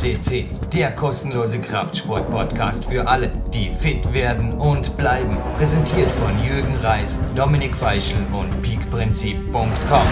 CC, der kostenlose Kraftsport-Podcast für alle, die fit werden und bleiben. Präsentiert von Jürgen Reis, Dominik Feischl und peakprinzip.com.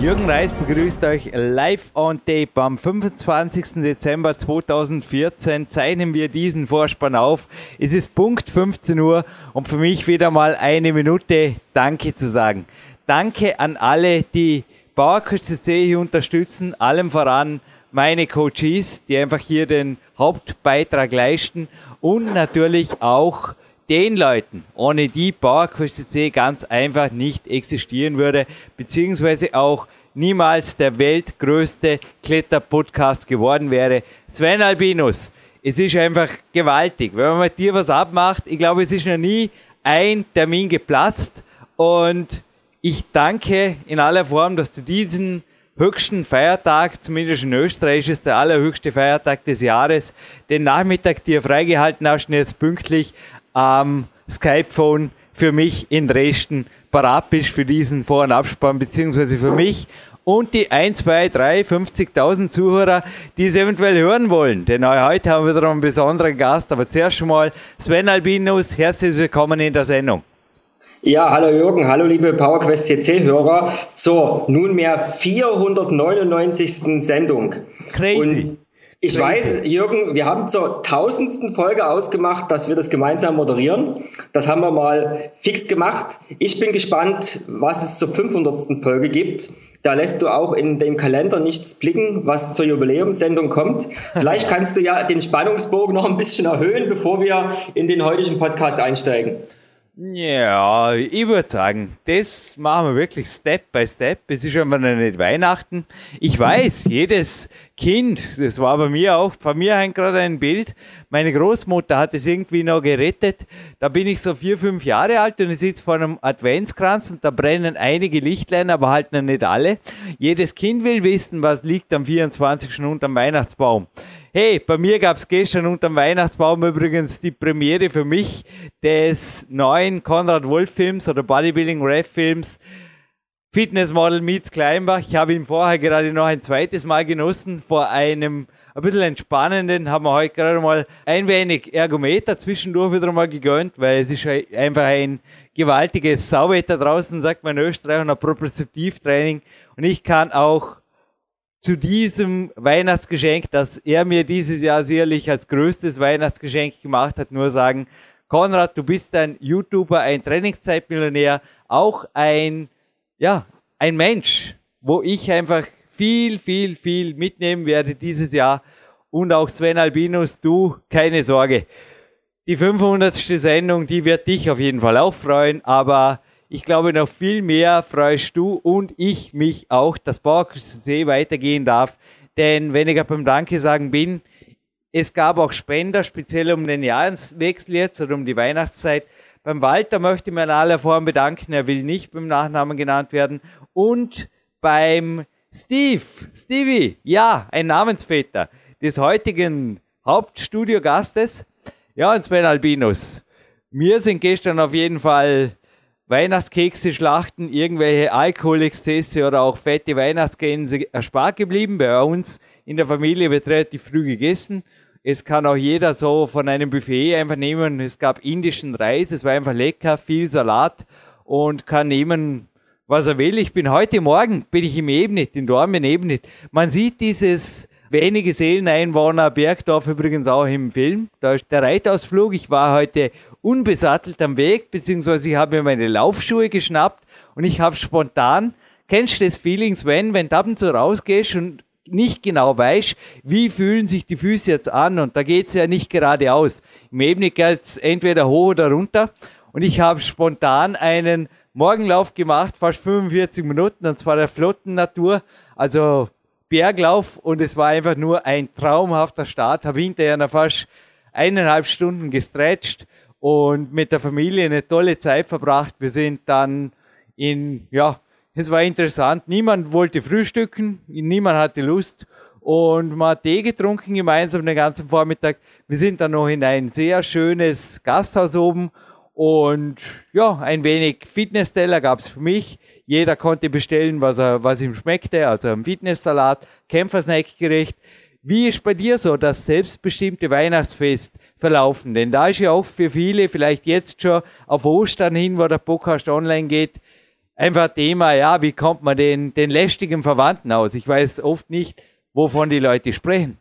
Jürgen Reis begrüßt euch live on tape. Am 25. Dezember 2014 zeichnen wir diesen Vorspann auf. Es ist Punkt 15 Uhr und für mich wieder mal eine Minute Danke zu sagen. Danke an alle, die Bauerkurs CC hier unterstützen, allem voran meine Coaches, die einfach hier den Hauptbeitrag leisten und natürlich auch den Leuten, ohne die Bauerkurs CC ganz einfach nicht existieren würde, beziehungsweise auch niemals der weltgrößte Kletterpodcast geworden wäre. Sven Albinus, es ist einfach gewaltig. Wenn man mit dir was abmacht, ich glaube, es ist noch nie ein Termin geplatzt und ich danke in aller Form, dass du diesen höchsten Feiertag, zumindest in Österreich ist der allerhöchste Feiertag des Jahres, den Nachmittag dir freigehalten hast und jetzt pünktlich am Skype-Phone für mich in Dresden parat bist für diesen Vor- und Abspann, beziehungsweise für mich und die 1, 2, 3, 50.000 Zuhörer, die es eventuell hören wollen. Denn heute haben wir wieder einen besonderen Gast, aber zuerst schon mal Sven Albinus, herzlich willkommen in der Sendung. Ja, hallo Jürgen, hallo liebe PowerQuest CC-Hörer zur nunmehr 499. Sendung. Crazy. Und ich weiß, Jürgen, wir haben zur tausendsten Folge ausgemacht, dass wir das gemeinsam moderieren. Das haben wir mal fix gemacht. Ich bin gespannt, was es zur 500. Folge gibt. Da lässt du auch in dem Kalender nichts blicken, was zur Jubiläumssendung kommt. Vielleicht kannst du ja den Spannungsbogen noch ein bisschen erhöhen, bevor wir in den heutigen Podcast einsteigen. Ja, ich würde sagen, das machen wir wirklich Step by Step. Es ist einfach noch nicht Weihnachten. Ich weiß, jedes Kind, das war bei mir auch, von mir hängt gerade ein Bild. Meine Großmutter hat es irgendwie noch gerettet. Da bin ich so vier, fünf Jahre alt und ich sitze vor einem Adventskranz und da brennen einige Lichtlein, aber halt noch nicht alle. Jedes Kind will wissen, was liegt am 24. unterm Weihnachtsbaum. Hey, bei mir gab es gestern unterm Weihnachtsbaum übrigens die Premiere für mich des neuen Konrad Wolf Films oder Bodybuilding Ref Films Fitness Model meets Kleinbach. Ich habe ihn vorher gerade noch ein zweites Mal genossen vor einem ein bisschen entspannenden, haben wir heute gerade mal ein wenig Ergometer zwischendurch wieder mal gegönnt, weil es ist einfach ein gewaltiges Sauwetter draußen, sagt man in Österreich, und ein Propriozeptivtraining. Und ich kann auch zu diesem Weihnachtsgeschenk, das er mir dieses Jahr sicherlich als größtes Weihnachtsgeschenk gemacht hat, nur sagen, Konrad, du bist ein YouTuber, ein Trainingszeitmillionär, auch ein, ja, ein Mensch, wo ich einfach viel, viel, viel mitnehmen werde dieses Jahr. Und auch Sven Albinus, du, keine Sorge. Die 500. Sendung, die wird dich auf jeden Fall auch freuen, aber ich glaube, noch viel mehr freust du und ich mich auch, dass Bauerküste weitergehen darf. Denn wenn ich beim Danke sagen bin, es gab auch Spender, speziell um den Jahreswechsel jetzt oder um die Weihnachtszeit. Beim Walter möchte ich mir in aller Form bedanken, er will nicht beim Nachnamen genannt werden. Und beim Steve, Stevie, ja, ein Namensväter des heutigen Hauptstudiogastes. Ja, und Sven Albinus. Wir sind gestern auf jeden Fall Weihnachtskekse schlachten, irgendwelche Alkoholexzesse oder auch fette Weihnachtsgänse erspart geblieben. Bei uns in der Familie wird relativ früh gegessen. Es kann auch jeder so von einem Buffet einfach nehmen. Es gab indischen Reis, es war einfach lecker, viel Salat und kann nehmen, was er will. Ich bin heute Morgen, bin ich im Ebnet, in Dormen Ebnet. Man sieht dieses wenige Seeleneinwohner Bergdorf übrigens auch im Film. Da ist der Reitausflug. Ich war heute unbesattelt am Weg, beziehungsweise ich habe mir meine Laufschuhe geschnappt und ich habe spontan, kennst du das Feelings, wenn, wenn du ab und zu rausgehst und nicht genau weißt, wie fühlen sich die Füße jetzt an und da geht's ja nicht geradeaus. Im Ebene geht's entweder hoch oder runter und ich habe spontan einen Morgenlauf gemacht, fast 45 Minuten und zwar der flotten Natur, also Berglauf und es war einfach nur ein traumhafter Start, habe hinterher noch fast eineinhalb Stunden gestretcht und mit der Familie eine tolle Zeit verbracht. Wir sind dann in, ja, es war interessant. Niemand wollte frühstücken, niemand hatte Lust und man hat Tee getrunken gemeinsam den ganzen Vormittag. Wir sind dann noch in ein sehr schönes Gasthaus oben Und ja, ein wenig Fitnessteller gab es für mich. Jeder konnte bestellen, was, er, was ihm schmeckte, also ein Fitnesssalat, Kämpfersnackgericht. Wie ist bei dir so das selbstbestimmte Weihnachtsfest verlaufen? Denn da ist ja auch für viele, vielleicht jetzt schon auf Ostern hin, wo der Podcast online geht, einfach Thema, ja, wie kommt man den, den lästigen Verwandten aus? Ich weiß oft nicht, wovon die Leute sprechen.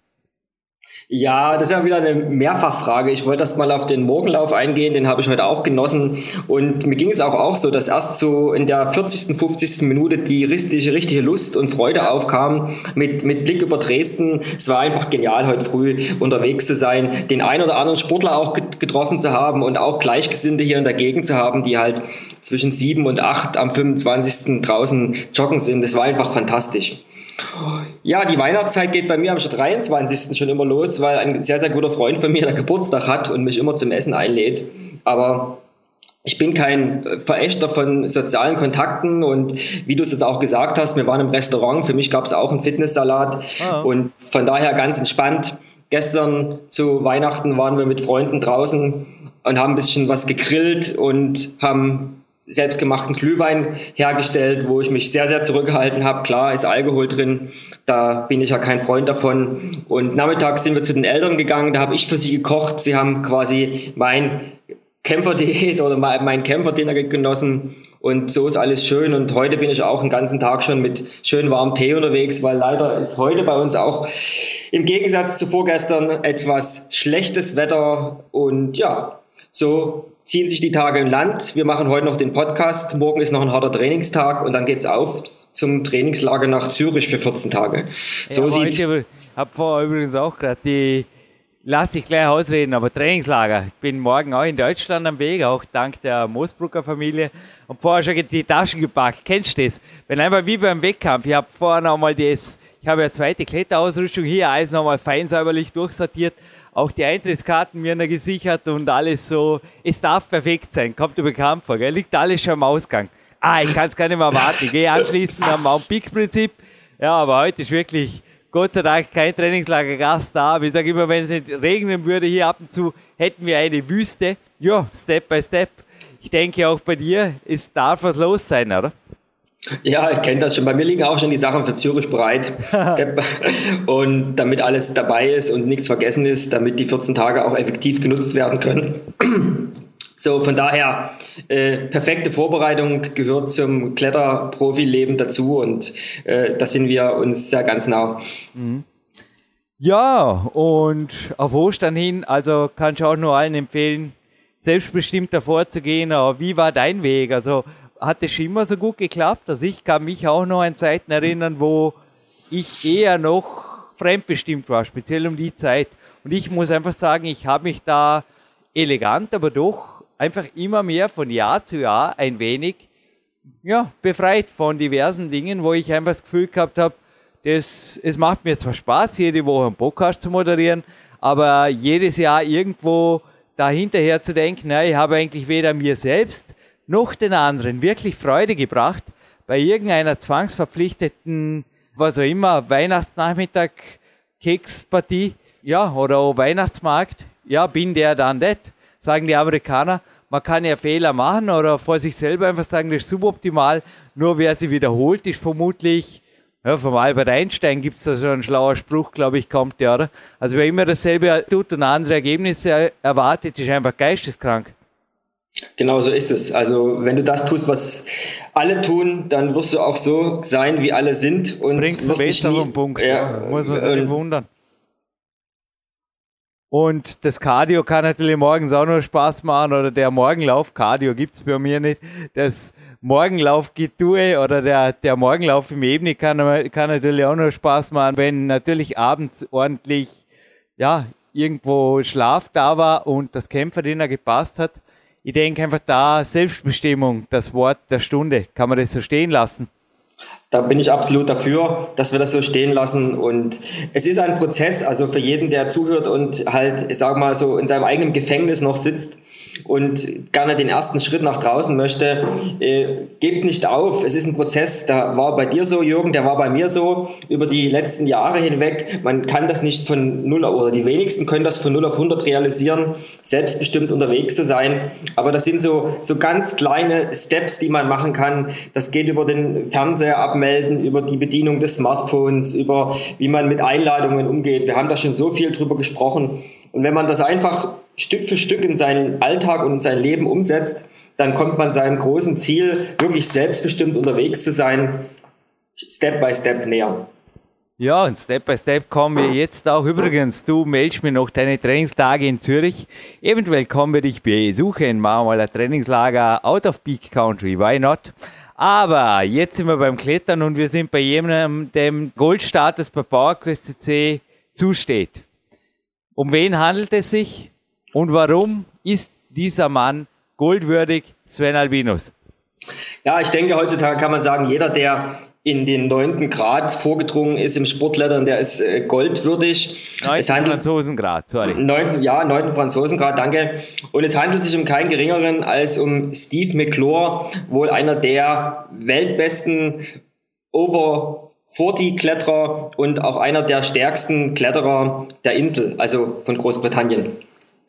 Ja, das ist ja wieder eine Mehrfachfrage. Ich wollte erst mal auf den Morgenlauf eingehen, den habe ich heute auch genossen. Und mir ging es auch, auch so, dass erst so in der 40., 50. Minute die richtige, richtige Lust und Freude aufkam mit, mit Blick über Dresden. Es war einfach genial, heute früh unterwegs zu sein, den ein oder anderen Sportler auch getroffen zu haben und auch Gleichgesinnte hier in der Gegend zu haben, die halt zwischen sieben und acht am 25. draußen joggen sind. Das war einfach fantastisch. Ja, die Weihnachtszeit geht bei mir am 23. schon immer los, weil ein sehr, sehr guter Freund von mir der Geburtstag hat und mich immer zum Essen einlädt. Aber ich bin kein Verächter von sozialen Kontakten und wie du es jetzt auch gesagt hast, wir waren im Restaurant, für mich gab es auch einen Fitnesssalat oh. und von daher ganz entspannt. Gestern zu Weihnachten waren wir mit Freunden draußen und haben ein bisschen was gegrillt und haben selbstgemachten Glühwein hergestellt, wo ich mich sehr, sehr zurückgehalten habe. Klar ist Alkohol drin, da bin ich ja kein Freund davon. Und nachmittags sind wir zu den Eltern gegangen, da habe ich für sie gekocht. Sie haben quasi mein Kämpferdiät oder mein Kämpferdiener genossen und so ist alles schön und heute bin ich auch den ganzen Tag schon mit schön warmem Tee unterwegs, weil leider ist heute bei uns auch im Gegensatz zu vorgestern etwas schlechtes Wetter und ja, so ziehen sich die Tage im Land. Wir machen heute noch den Podcast. Morgen ist noch ein harter Trainingstag und dann geht's auf zum Trainingslager nach Zürich für 14 Tage. So ja, sieht. Ich habe vorher übrigens auch gerade die, lass dich gleich ausreden, aber Trainingslager. Ich bin morgen auch in Deutschland am Weg, auch dank der Moosbrucker Familie. Und vorher schon die Taschen gepackt. Kennst du das? Wenn einfach wie beim Wettkampf, ich habe vorher noch mal das, ich habe ja zweite Kletterausrüstung hier, alles nochmal fein säuberlich durchsortiert auch die Eintrittskarten mir gesichert und alles so. Es darf perfekt sein, kommt über bekannt vor, gell? liegt alles schon am Ausgang. Ah, ich kann es gar nicht mehr warten. Ich gehe anschließend am Mount Peak Prinzip. Ja, aber heute ist wirklich Gott sei Dank kein Trainingslagergast da. Aber ich sage immer, wenn es nicht regnen würde hier ab und zu, hätten wir eine Wüste. Ja, Step by Step. Ich denke auch bei dir, es darf was los sein, oder? Ja, ich kenne das schon. Bei mir liegen auch schon die Sachen für Zürich bereit. und damit alles dabei ist und nichts vergessen ist, damit die 14 Tage auch effektiv genutzt werden können. So, von daher, äh, perfekte Vorbereitung gehört zum Kletterprofi-Leben dazu und äh, da sind wir uns sehr ganz nah. Mhm. Ja, und auf Ostern hin, also kann ich auch nur allen empfehlen, selbstbestimmt davor zu gehen. Aber wie war dein Weg? Also hat es schon immer so gut geklappt. Also ich kann mich auch noch an Zeiten erinnern, wo ich eher noch fremdbestimmt war, speziell um die Zeit. Und ich muss einfach sagen, ich habe mich da elegant, aber doch einfach immer mehr von Jahr zu Jahr ein wenig ja, befreit von diversen Dingen, wo ich einfach das Gefühl gehabt habe, das, es macht mir zwar Spaß, jede Woche einen Podcast zu moderieren, aber jedes Jahr irgendwo dahinterher zu denken, na, ich habe eigentlich weder mir selbst noch den anderen wirklich Freude gebracht, bei irgendeiner zwangsverpflichteten, was auch immer, Weihnachtsnachmittag, Kekspartie, ja, oder Weihnachtsmarkt, ja, bin der dann das, sagen die Amerikaner. Man kann ja Fehler machen oder vor sich selber einfach sagen, das ist suboptimal. Nur wer sie wiederholt, ist vermutlich, ja, vom Albert Einstein gibt es da so einen schlauer Spruch, glaube ich, kommt der, oder? Also wer immer dasselbe tut und andere Ergebnisse erwartet, ist einfach geisteskrank. Genau so ist es. Also wenn du das tust, was alle tun, dann wirst du auch so sein, wie alle sind. Und Bringst du besser den Punkt. Ja, muss man sich nicht wundern. Und das Cardio kann natürlich morgens auch noch Spaß machen oder der Morgenlauf, Cardio gibt es bei mir nicht. Das Morgenlauf-Getue oder der, der Morgenlauf im Ebene kann, kann natürlich auch noch Spaß machen, wenn natürlich abends ordentlich, ja, irgendwo Schlaf da war und das Kämpferdiener gepasst hat ich denke einfach da Selbstbestimmung, das Wort der Stunde. Kann man das so stehen lassen? Da bin ich absolut dafür, dass wir das so stehen lassen. Und es ist ein Prozess, also für jeden, der zuhört und halt, ich sag mal so, in seinem eigenen Gefängnis noch sitzt und gerne den ersten Schritt nach draußen möchte, äh, gebt nicht auf. Es ist ein Prozess, da war bei dir so, Jürgen, der war bei mir so über die letzten Jahre hinweg. Man kann das nicht von null oder die wenigsten können das von null auf 100 realisieren, selbstbestimmt unterwegs zu sein. Aber das sind so, so ganz kleine Steps, die man machen kann. Das geht über den Fernseher ab abmelden, über die Bedienung des Smartphones, über wie man mit Einladungen umgeht. Wir haben da schon so viel drüber gesprochen. Und wenn man das einfach Stück für Stück in seinen Alltag und in sein Leben umsetzt, dann kommt man seinem großen Ziel, wirklich selbstbestimmt unterwegs zu sein, Step by Step näher. Ja, und Step by Step kommen wir jetzt auch. Übrigens, du meldest mir noch deine Trainingstage in Zürich. Eventuell kommen wir dich besuchen, machen wir mal ein Trainingslager out of Peak Country. Why not? Aber jetzt sind wir beim Klettern und wir sind bei jemandem, dem Goldstatus bei PowerQuest C zusteht. Um wen handelt es sich und warum ist dieser Mann goldwürdig, Sven Albinus? Ja, ich denke, heutzutage kann man sagen, jeder, der in den neunten Grad vorgedrungen ist im Sportlettern, der ist äh, goldwürdig. Neunten Franzosengrad, sorry. Neunten, ja, neunten Franzosengrad, danke. Und es handelt sich um keinen geringeren als um Steve McClure, wohl einer der weltbesten Over 40 Kletterer und auch einer der stärksten Kletterer der Insel, also von Großbritannien.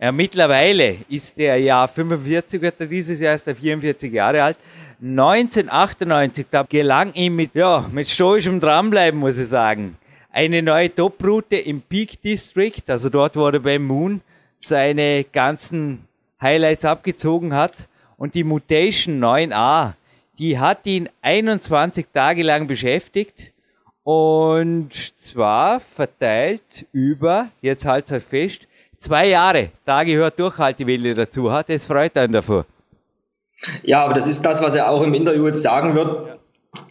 Ja, mittlerweile ist er ja 45, wird er dieses Jahr ist er 44 Jahre alt. 1998, da gelang ihm mit, ja, mit stoischem Dranbleiben, muss ich sagen, eine neue Top-Route im Peak District, also dort, wo er beim Moon seine ganzen Highlights abgezogen hat. Und die Mutation 9a, die hat ihn 21 Tage lang beschäftigt. Und zwar verteilt über, jetzt halt euch fest, zwei Jahre. Da gehört Durchhaltewille dazu. Das freut einen davor. Ja, aber das ist das, was er auch im Interview jetzt sagen wird,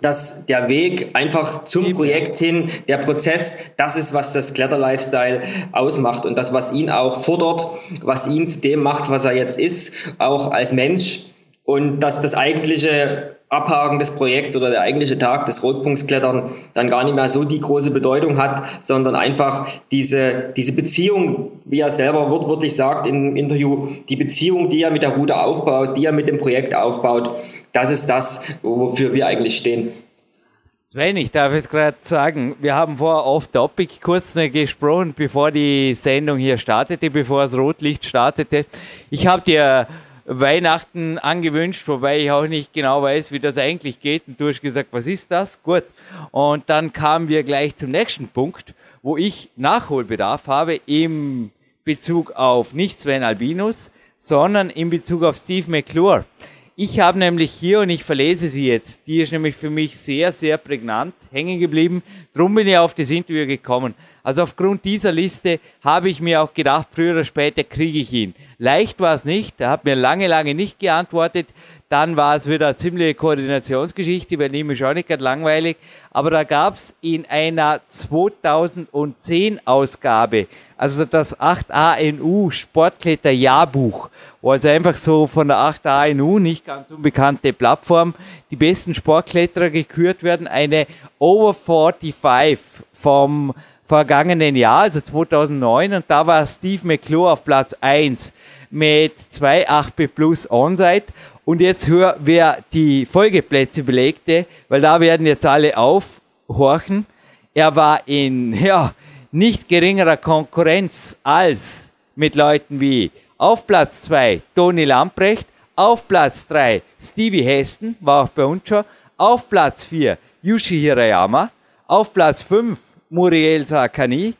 dass der Weg einfach zum Projekt hin, der Prozess, das ist, was das Kletter-Lifestyle ausmacht. Und das, was ihn auch fordert, was ihn zu dem macht, was er jetzt ist, auch als Mensch und dass das eigentliche Abhaken des Projekts oder der eigentliche Tag des Rotpunktsklettern dann gar nicht mehr so die große Bedeutung hat, sondern einfach diese, diese Beziehung, wie er selber wortwörtlich sagt im Interview, die Beziehung, die er mit der Route aufbaut, die er mit dem Projekt aufbaut, das ist das, wofür wir eigentlich stehen. Sven, ich darf jetzt gerade sagen, wir haben vor off-topic kurz gesprochen, bevor die Sendung hier startete, bevor das Rotlicht startete. Ich habe dir Weihnachten angewünscht, wobei ich auch nicht genau weiß, wie das eigentlich geht. Und du hast gesagt, was ist das? Gut. Und dann kamen wir gleich zum nächsten Punkt, wo ich Nachholbedarf habe im Bezug auf nicht Sven Albinus, sondern in Bezug auf Steve McClure. Ich habe nämlich hier, und ich verlese sie jetzt, die ist nämlich für mich sehr, sehr prägnant hängen geblieben. Drum bin ich auf das Interview gekommen. Also aufgrund dieser Liste habe ich mir auch gedacht, früher oder später kriege ich ihn. Leicht war es nicht, er hat mir lange, lange nicht geantwortet. Dann war es wieder eine ziemliche Koordinationsgeschichte, ihm ist auch nicht gerade langweilig. Aber da gab es in einer 2010 Ausgabe, also das 8ANU Sportkletter Jahrbuch, wo also einfach so von der 8ANU, nicht ganz unbekannte Plattform, die besten Sportkletterer gekürt werden, eine Over 45 vom vergangenen Jahr, also 2009, und da war Steve McClure auf Platz 1 mit 2,8 plus Onside. Und jetzt hör, wer die Folgeplätze belegte, weil da werden jetzt alle aufhorchen. Er war in, ja, nicht geringerer Konkurrenz als mit Leuten wie auf Platz 2 Toni Lamprecht, auf Platz 3 Stevie Heston, war auch bei uns schon, auf Platz 4 Yushi Hirayama, auf Platz 5 Muriel Sakani.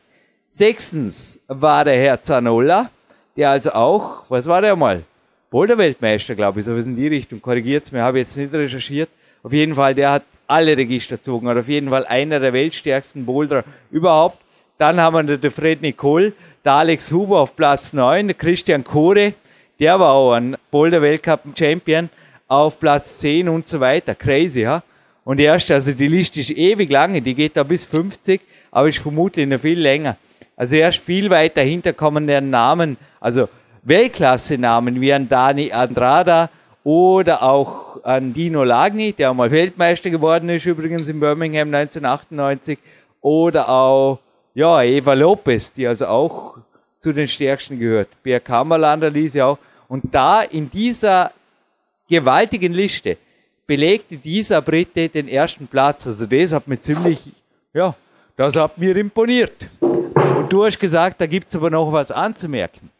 Sechstens war der Herr Zanola, der also auch, was war der mal? Boulder-Weltmeister, glaube ich, so was in die Richtung. Korrigiert es mir, habe jetzt nicht recherchiert. Auf jeden Fall, der hat alle Register gezogen, hat auf jeden Fall einer der weltstärksten Boulder überhaupt. Dann haben wir den Fred Nicole, der Alex Huber auf Platz 9, der Christian Kore, der war auch ein Boulder-Weltcup-Champion auf Platz 10 und so weiter. Crazy, ja? Und erst, also die Liste ist ewig lange, die geht da bis 50 aber ist vermutlich noch viel länger. Also erst viel weiter hinter kommen der Namen, also Weltklasse-Namen wie ein Dani Andrada oder auch an Dino Lagni, der mal Weltmeister geworden ist, übrigens in Birmingham 1998. Oder auch, ja, Eva Lopez, die also auch zu den Stärksten gehört. Bär Kammerlander ließ ja auch. Und da in dieser gewaltigen Liste belegte dieser Brite den ersten Platz. Also das hat mir ziemlich, ja, das hat mir imponiert. Und du hast gesagt, da gibt es aber noch was anzumerken.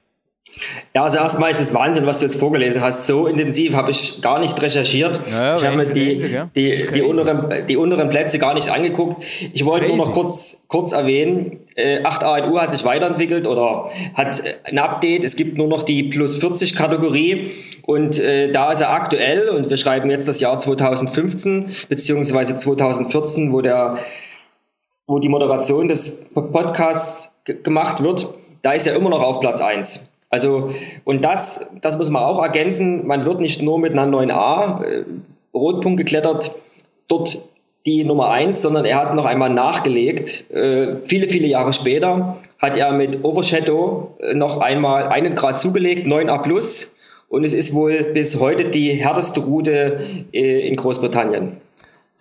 Ja, also erstmal ist es Wahnsinn, was du jetzt vorgelesen hast. So intensiv habe ich gar nicht recherchiert. Ja, ich habe mir die, die, die, unteren, die unteren Plätze gar nicht angeguckt. Ich wollte Crazy. nur noch kurz, kurz erwähnen, äh, 8 ANU hat sich weiterentwickelt oder hat äh, ein Update. Es gibt nur noch die plus 40 Kategorie und äh, da ist er aktuell und wir schreiben jetzt das Jahr 2015 beziehungsweise 2014, wo der wo die Moderation des Podcasts gemacht wird, da ist er immer noch auf Platz 1. Also, und das, das muss man auch ergänzen. Man wird nicht nur mit einer 9a äh, Rotpunkt geklettert, dort die Nummer 1, sondern er hat noch einmal nachgelegt. Äh, viele, viele Jahre später hat er mit Overshadow äh, noch einmal einen Grad zugelegt, 9a plus. Und es ist wohl bis heute die härteste Route äh, in Großbritannien.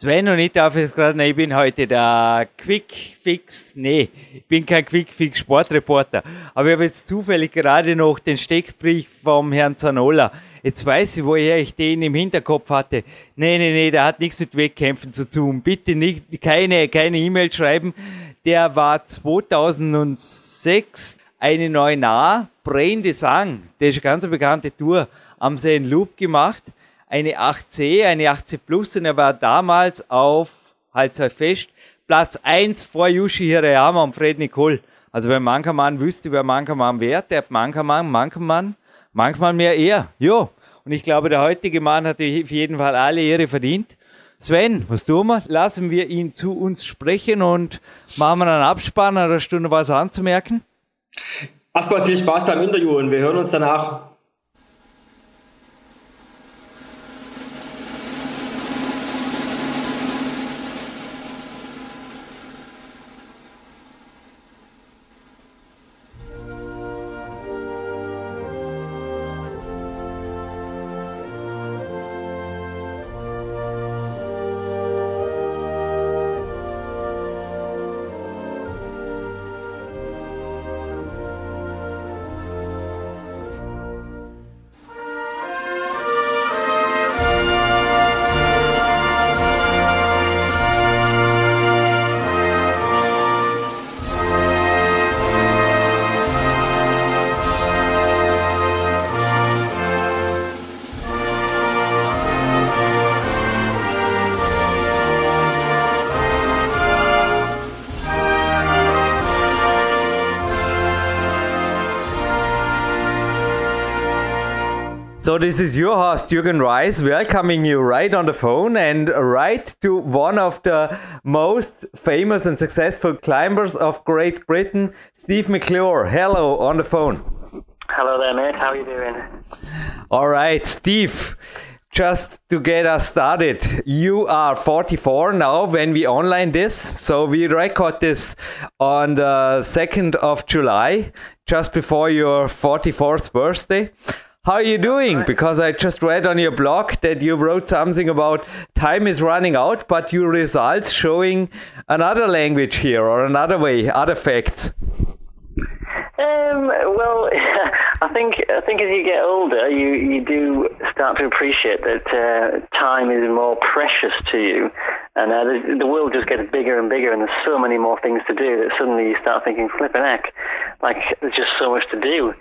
Sven und ich darf jetzt gerade, ich bin heute der Quick Fix, nee, ich bin kein Quick Fix Sportreporter, aber ich habe jetzt zufällig gerade noch den Steckbrief vom Herrn Zanola. Jetzt weiß ich, woher ich den im Hinterkopf hatte. Nee, nee, nee, der hat nichts mit Wettkämpfen zu tun. Bitte nicht, keine, keine E-Mail schreiben. Der war 2006 eine neue A, Brain Desang, das ist eine ganz bekannte Tour, am St. Loop gemacht eine 8C, eine 8C Plus und er war damals auf, halt sei fest, Platz 1 vor Yushi Hirayama und Fred Nicole. Also wenn Mankermann wüsste, wer Mankermann wäre, der Mankermann, Mankermann, manchmal mehr er. Jo. Und ich glaube, der heutige Mann hat auf jeden Fall alle Ehre verdient. Sven, was tun wir? Lassen wir ihn zu uns sprechen und machen wir einen Abspann, eine Stunde was anzumerken? Erstmal viel Spaß beim Interview und wir hören uns danach. So this is your host Jürgen Reis welcoming you right on the phone and right to one of the most famous and successful climbers of Great Britain, Steve McClure. Hello on the phone. Hello there, mate. How are you doing? All right, Steve. Just to get us started, you are 44 now when we online this. So we record this on the 2nd of July, just before your 44th birthday. How are you doing? Because I just read on your blog that you wrote something about time is running out, but your results showing another language here or another way, other facts. Um, well, I think I think as you get older, you, you do start to appreciate that uh, time is more precious to you, and uh, the, the, world just gets bigger and bigger, and there's so many more things to do that suddenly you start thinking, "Flipping heck!" Like there's just so much to do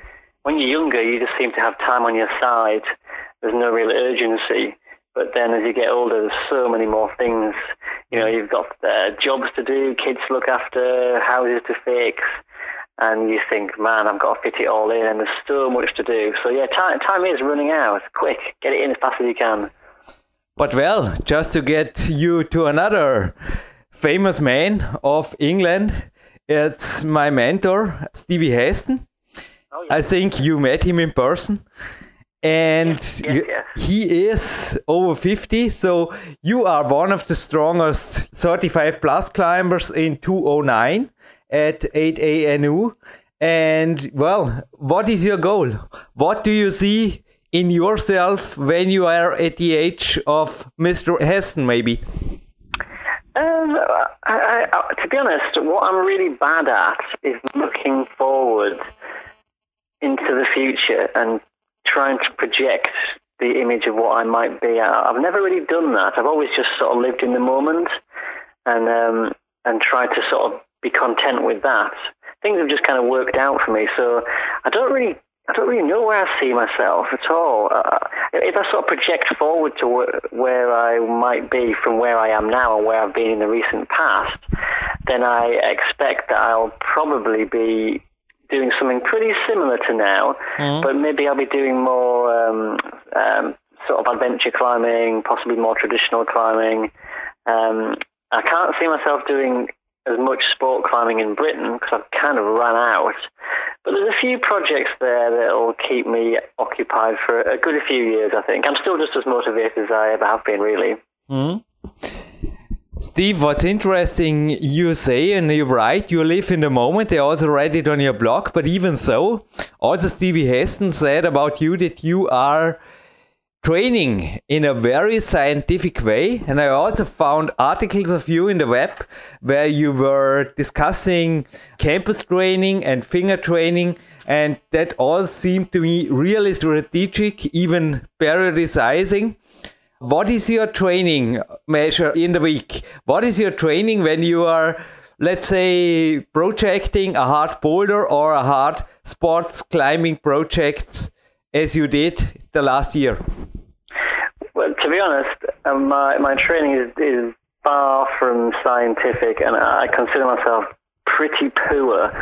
when you're younger, you just seem to have time on your side. There's no real urgency. But then as you get older, there's so many more things. You know, you've got uh, jobs to do, kids to look after, houses to fix, and you think, man, I've got to fit it all in, and there's so much to do. So yeah, time time is running out. Quick, get it in as fast as you can. But well, just to get you to another famous man of England, it's my mentor, Stevie Heston. Oh, yeah. I think you met him in person. And yes, yes, yes. he is over 50, so you are one of the strongest 35 plus climbers in 209 at 8 ANU. And well, what is your goal? What do you see in yourself when you are at the age of Mr. Heston, maybe? Um, I, I, to be honest, what I'm really bad at is looking forward into the future and trying to project the image of what I might be. I've never really done that. I've always just sort of lived in the moment and um, and tried to sort of be content with that. Things have just kind of worked out for me, so I don't really I don't really know where I see myself at all. Uh, if I sort of project forward to wh- where I might be from where I am now and where I've been in the recent past, then I expect that I'll probably be doing something pretty similar to now, mm. but maybe I'll be doing more um, um, sort of adventure climbing, possibly more traditional climbing. Um, I can't see myself doing as much sport climbing in Britain because I've kind of run out. But there's a few projects there that will keep me occupied for a good few years, I think. I'm still just as motivated as I ever have been, really. Mm. Steve, what's interesting, you say, and you're right, you live in the moment. I also read it on your blog, but even so, also Stevie Heston said about you that you are training in a very scientific way. And I also found articles of you in the web where you were discussing campus training and finger training. And that all seemed to me really strategic, even periodizing. What is your training measure in the week? What is your training when you are, let's say, projecting a hard boulder or a hard sports climbing project as you did the last year? Well, to be honest, um, my my training is, is far from scientific, and I consider myself pretty poor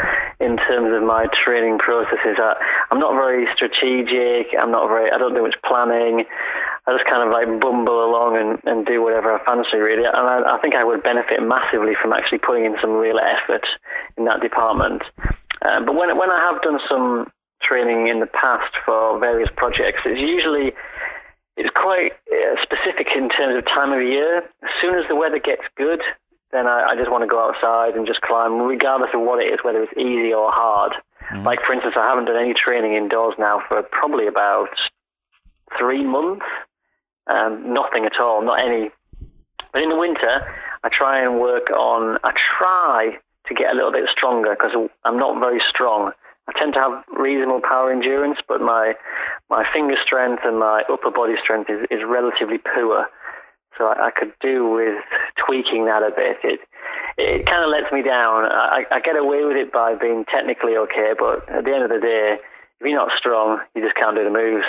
in terms of my training processes. I, I'm not very strategic. I'm not very. I don't do much planning. I just kind of like bumble along and, and do whatever I fancy, really. And I, I think I would benefit massively from actually putting in some real effort in that department. Uh, but when when I have done some training in the past for various projects, it's usually it's quite uh, specific in terms of time of year. As soon as the weather gets good, then I, I just want to go outside and just climb, regardless of what it is, whether it's easy or hard. Mm. Like, for instance, I haven't done any training indoors now for probably about three months. Um, nothing at all, not any. But in the winter, I try and work on, I try to get a little bit stronger because I'm not very strong. I tend to have reasonable power endurance, but my my finger strength and my upper body strength is, is relatively poor. So I, I could do with tweaking that a bit. It it kind of lets me down. I, I get away with it by being technically okay, but at the end of the day, if you're not strong, you just can't do the moves.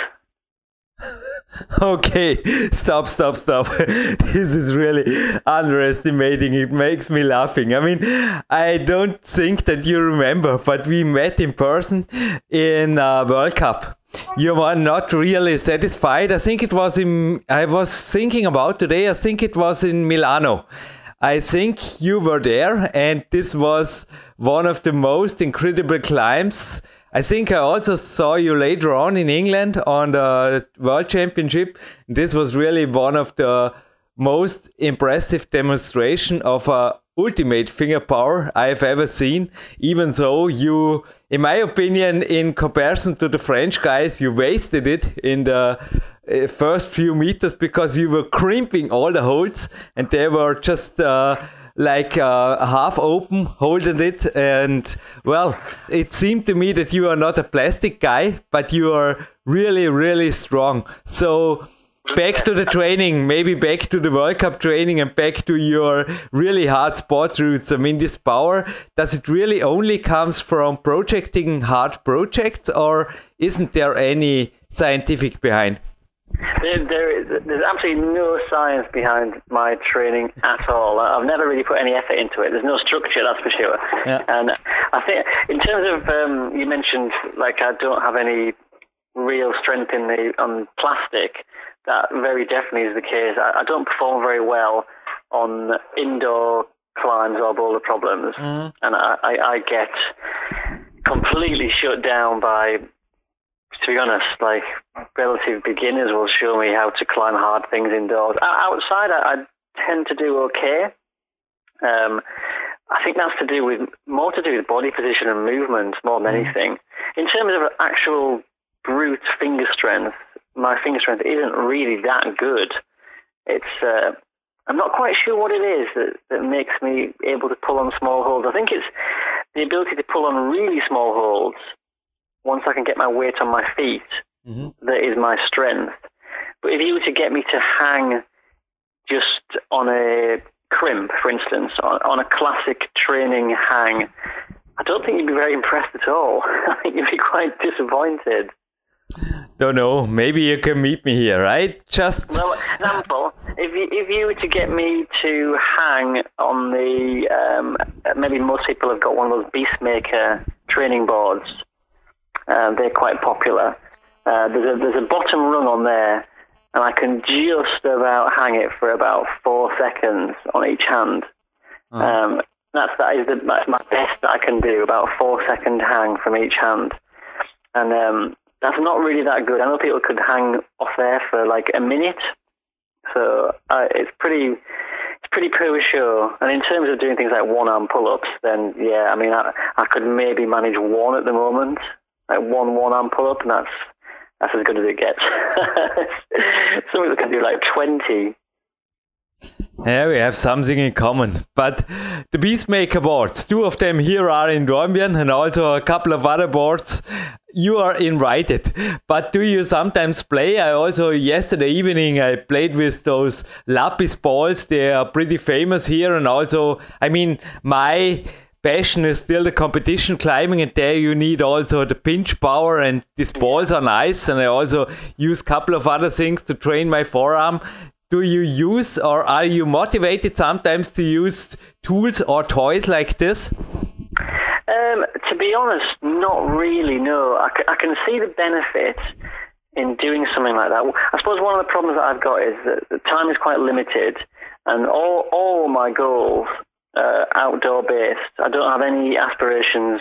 okay, stop, stop, stop. this is really underestimating. It makes me laughing. I mean, I don't think that you remember, but we met in person in uh, World Cup. You were not really satisfied. I think it was in. I was thinking about today. I think it was in Milano. I think you were there, and this was one of the most incredible climbs I think I also saw you later on in England on the World Championship. This was really one of the most impressive demonstration of uh, ultimate finger power I've ever seen. Even though you, in my opinion, in comparison to the French guys, you wasted it in the uh, first few meters because you were crimping all the holds and they were just uh, like uh, half open, holding it. And well, it seemed to me that you are not a plastic guy, but you are really, really strong. So back to the training, maybe back to the World Cup training and back to your really hard sport roots. I mean, this power, does it really only comes from projecting hard projects or isn't there any scientific behind? There, there is, there's absolutely no science behind my training at all. I've never really put any effort into it. There's no structure, that's for sure. Yeah. And I think, in terms of, um, you mentioned, like, I don't have any real strength in the on plastic. That very definitely is the case. I, I don't perform very well on indoor climbs or boulder problems, mm. and I, I, I get completely shut down by to be honest, like relative beginners will show me how to climb hard things indoors. Outside, I, I tend to do okay. Um, I think that's to do with more to do with body position and movement more than mm. anything. In terms of actual brute finger strength, my finger strength isn't really that good. It's uh, I'm not quite sure what it is that, that makes me able to pull on small holds. I think it's the ability to pull on really small holds once I can get my weight on my feet mm-hmm. that is my strength. But if you were to get me to hang just on a crimp, for instance, on, on a classic training hang, I don't think you'd be very impressed at all. I think you'd be quite disappointed. Don't know. Maybe you can meet me here, right? Just well, example. If you if you were to get me to hang on the um, maybe most people have got one of those Beastmaker training boards. Uh, they're quite popular. Uh, there's a there's a bottom rung on there, and I can just about hang it for about four seconds on each hand. Oh. Um, that's that is the, that's my best that I can do. About a four second hang from each hand, and um, that's not really that good. I know people could hang off there for like a minute, so uh, it's pretty it's pretty poor show. And in terms of doing things like one arm pull ups, then yeah, I mean I I could maybe manage one at the moment, like one one arm pull up, and that's that's as good as it gets. Some people can do like twenty. Yeah, we have something in common. But the Beastmaker boards, two of them here are in Dornbirn and also a couple of other boards you are invited but do you sometimes play i also yesterday evening i played with those lapis balls they are pretty famous here and also i mean my passion is still the competition climbing and there you need also the pinch power and these balls are nice and i also use a couple of other things to train my forearm do you use or are you motivated sometimes to use tools or toys like this um, to be honest, not really. No, I, c- I can see the benefit in doing something like that. I suppose one of the problems that I've got is that the time is quite limited, and all all my goals uh, outdoor based. I don't have any aspirations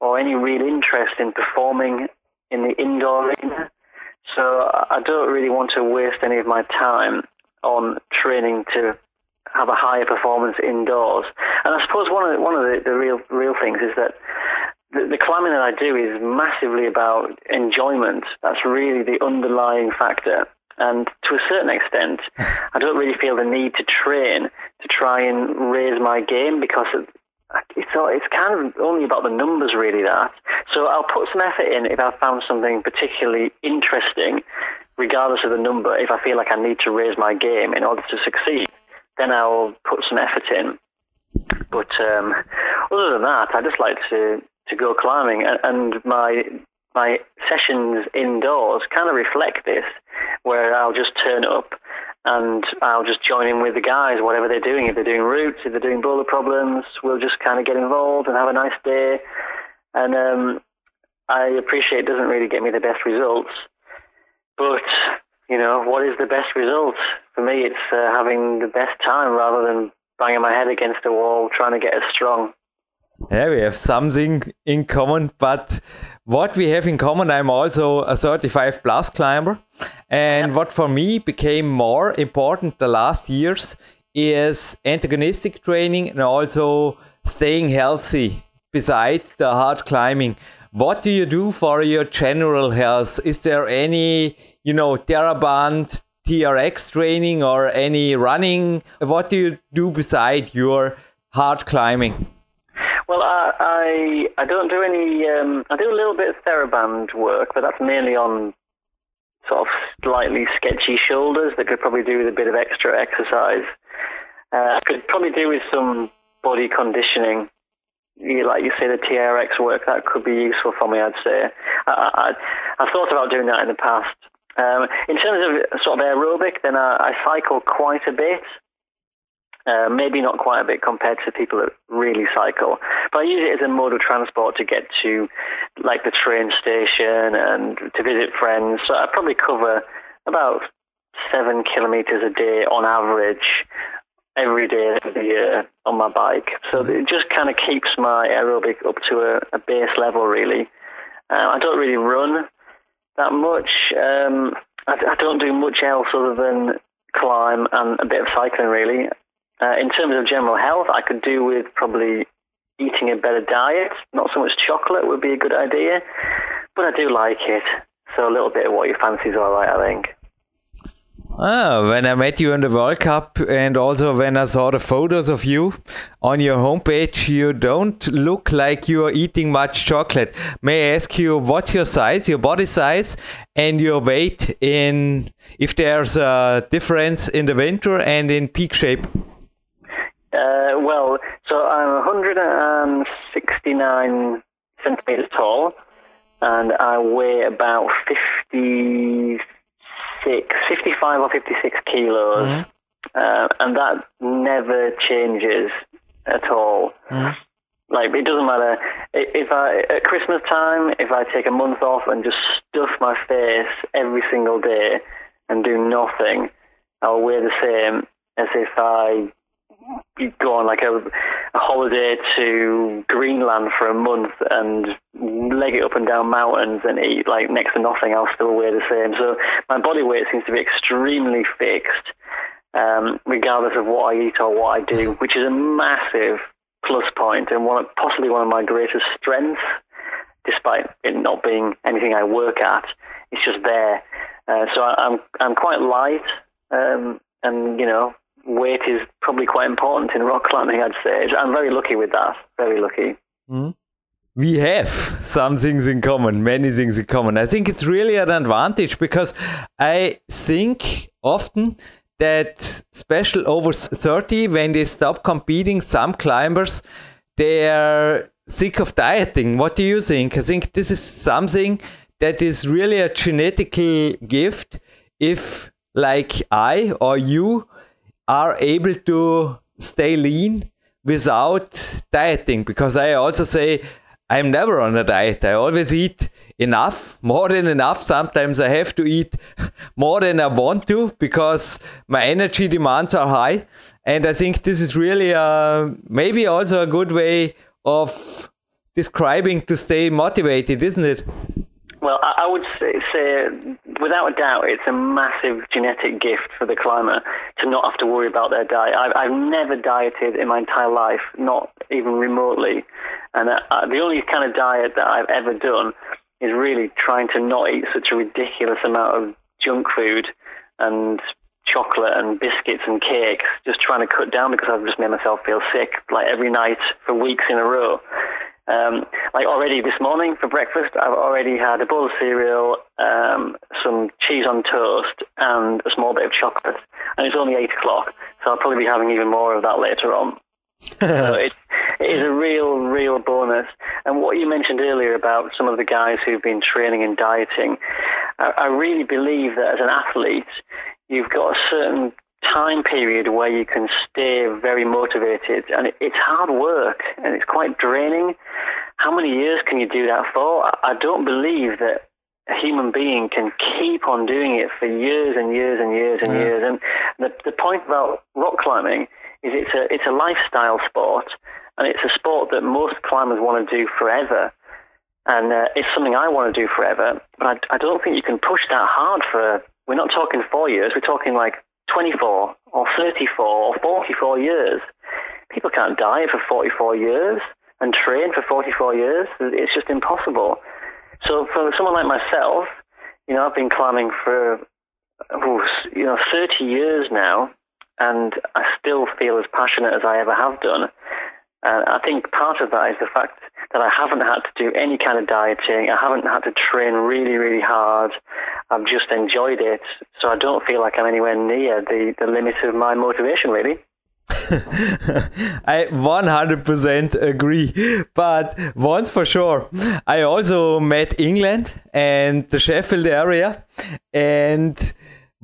or any real interest in performing in the indoor arena. So I don't really want to waste any of my time on training to have a higher performance indoors. And I suppose one of the, one of the, the real real things is that the, the, climbing that I do is massively about enjoyment. That's really the underlying factor. And to a certain extent, I don't really feel the need to train to try and raise my game because it's it's kind of only about the numbers really that. So I'll put some effort in if I found something particularly interesting, regardless of the number. If I feel like I need to raise my game in order to succeed then I'll put some effort in. But um, other than that, I just like to, to go climbing, and my my sessions indoors kind of reflect this, where I'll just turn up and I'll just join in with the guys, whatever they're doing. If they're doing routes, if they're doing boulder problems, we'll just kind of get involved and have a nice day. And um, I appreciate it doesn't really get me the best results, but you know, what is the best result? For me, it's uh, having the best time rather than banging my head against the wall trying to get as strong. Yeah, we have something in common, but what we have in common, I'm also a 35 plus climber. And yeah. what for me became more important the last years is antagonistic training and also staying healthy beside the hard climbing. What do you do for your general health? Is there any you know, TheraBand, TRX training or any running? What do you do beside your hard climbing? Well, I I, I don't do any. Um, I do a little bit of TheraBand work, but that's mainly on sort of slightly sketchy shoulders that could probably do with a bit of extra exercise. Uh, I could probably do with some body conditioning. You, like you say, the TRX work that could be useful for me. I'd say. I, I, I've thought about doing that in the past, um, in terms of sort of aerobic, then I, I cycle quite a bit. Uh, maybe not quite a bit compared to people that really cycle, but I use it as a mode of transport to get to like the train station and to visit friends. So I probably cover about seven kilometers a day on average every day of the year on my bike. So it just kind of keeps my aerobic up to a, a base level, really. Uh, I don't really run that much. Um, I, I, don't do much else other than climb and a bit of cycling, really. Uh, in terms of general health, I could do with probably eating a better diet. Not so much chocolate would be a good idea, but I do like it. So a little bit of what you fancy is all right, I think. Oh, when I met you in the World Cup and also when I saw the photos of you on your homepage, you don't look like you are eating much chocolate. May I ask you what's your size, your body size, and your weight in if there's a difference in the winter and in peak shape? Uh, well, so I'm 169 centimeters tall, and I weigh about 50 55 or 56 kilos, mm-hmm. uh, and that never changes at all. Mm-hmm. Like it doesn't matter if I at Christmas time, if I take a month off and just stuff my face every single day and do nothing, I'll weigh the same as if I go on like a, a holiday to Greenland for a month and leg it up and down mountains and eat like next to nothing, I'll still weigh the same. So my body weight seems to be extremely fixed, um, regardless of what I eat or what I do, which is a massive plus point and one, possibly one of my greatest strengths, despite it not being anything I work at. It's just there. Uh, so I, I'm I'm quite light, um, and you know weight is probably quite important in rock climbing, I'd say. I'm very lucky with that. Very lucky. Mm. We have some things in common, many things in common. I think it's really an advantage because I think often that special over 30, when they stop competing, some climbers, they're sick of dieting. What do you think? I think this is something that is really a genetical gift. If, like I or you, are able to stay lean without dieting because I also say I'm never on a diet. I always eat enough, more than enough. Sometimes I have to eat more than I want to because my energy demands are high. And I think this is really uh, maybe also a good way of describing to stay motivated, isn't it? Well, I would say, say, without a doubt, it's a massive genetic gift for the climber to not have to worry about their diet. I've, I've never dieted in my entire life, not even remotely. And uh, uh, the only kind of diet that I've ever done is really trying to not eat such a ridiculous amount of junk food and chocolate and biscuits and cakes, just trying to cut down because I've just made myself feel sick like every night for weeks in a row. Um, like already this morning for breakfast, I've already had a bowl of cereal, um, cheese on toast, and a small bit of chocolate. And it's only eight o'clock, so I'll probably be having even more of that later on. so it, it is a real, real bonus. And what you mentioned earlier about some of the guys who've been training and dieting, I, I really believe that as an athlete, you've got a certain time period where you can stay very motivated. And it, it's hard work and it's quite draining. How many years can you do that for? I, I don't believe that a human being can keep on doing it for years and years and years and yeah. years. And the, the point about rock climbing is it's a, it's a lifestyle sport and it's a sport that most climbers want to do forever. And uh, it's something I want to do forever, but I, I don't think you can push that hard for. We're not talking four years. We're talking like 24 or 34 or 44 years. People can't die for 44 years and train for 44 years. It's just impossible. So for someone like myself, you know, I've been climbing for you know 30 years now, and I still feel as passionate as I ever have done. And I think part of that is the fact that I haven't had to do any kind of dieting. I haven't had to train really, really hard. I've just enjoyed it. So I don't feel like I'm anywhere near the, the limit of my motivation, really. I 100% agree. But once for sure, I also met England and the Sheffield area. And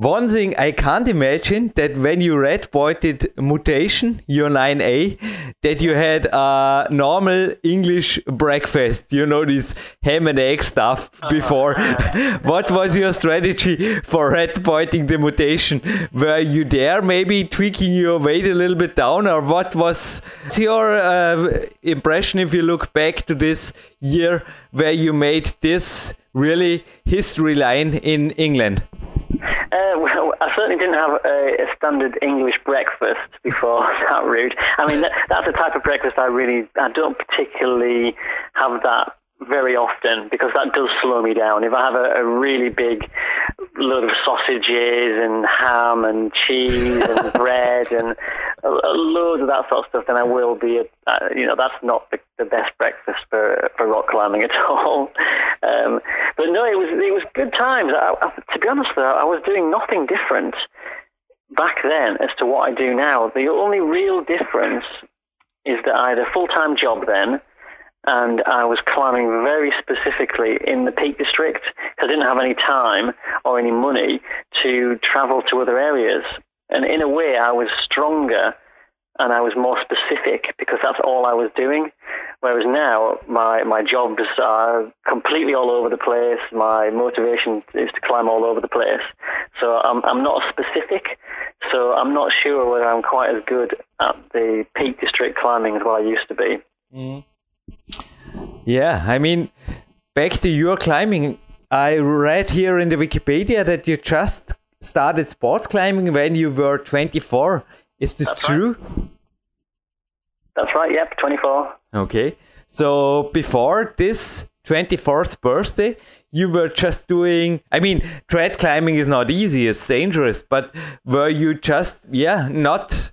one thing I can't imagine that when you red pointed mutation, your 9A, that you had a normal English breakfast, you know, this ham and egg stuff uh-huh. before. what was your strategy for red pointing the mutation? Were you there maybe tweaking your weight a little bit down, or what was your uh, impression if you look back to this year where you made this really history line in England? Uh, well, I certainly didn't have a, a, standard English breakfast before that route. I mean, that, that's a type of breakfast I really, I don't particularly have that very often because that does slow me down. If I have a, a really big load of sausages and ham and cheese and bread and loads of that sort of stuff, then I will be, uh, you know, that's not the, the, best breakfast for, for rock climbing at all. Um, but no, it was it was good times. I, I, to be honest, though, I was doing nothing different back then as to what I do now. The only real difference is that I had a full time job then and I was climbing very specifically in the Peak District because I didn't have any time or any money to travel to other areas. And in a way, I was stronger and I was more specific because that's all I was doing. Whereas now, my, my jobs are completely all over the place. My motivation is to climb all over the place. So I'm, I'm not specific. So I'm not sure whether I'm quite as good at the Peak District climbing as what I used to be. Mm. Yeah, I mean, back to your climbing. I read here in the Wikipedia that you just started sports climbing when you were 24. Is this That's true? Right. That's right, yep, 24. Okay. So before this 24th birthday, you were just doing i mean trad climbing is not easy it's dangerous but were you just yeah not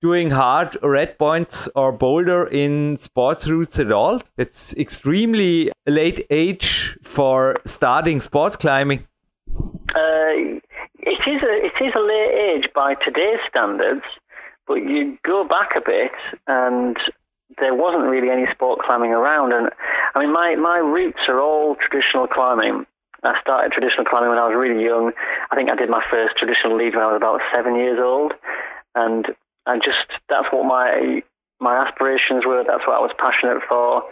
doing hard red points or boulder in sports routes at all. It's extremely late age for starting sports climbing. Uh, it is a it is a late age by today's standards, but you go back a bit and there wasn't really any sport climbing around. And I mean, my my roots are all traditional climbing. I started traditional climbing when I was really young. I think I did my first traditional lead when I was about seven years old, and and just that's what my my aspirations were. That's what I was passionate for.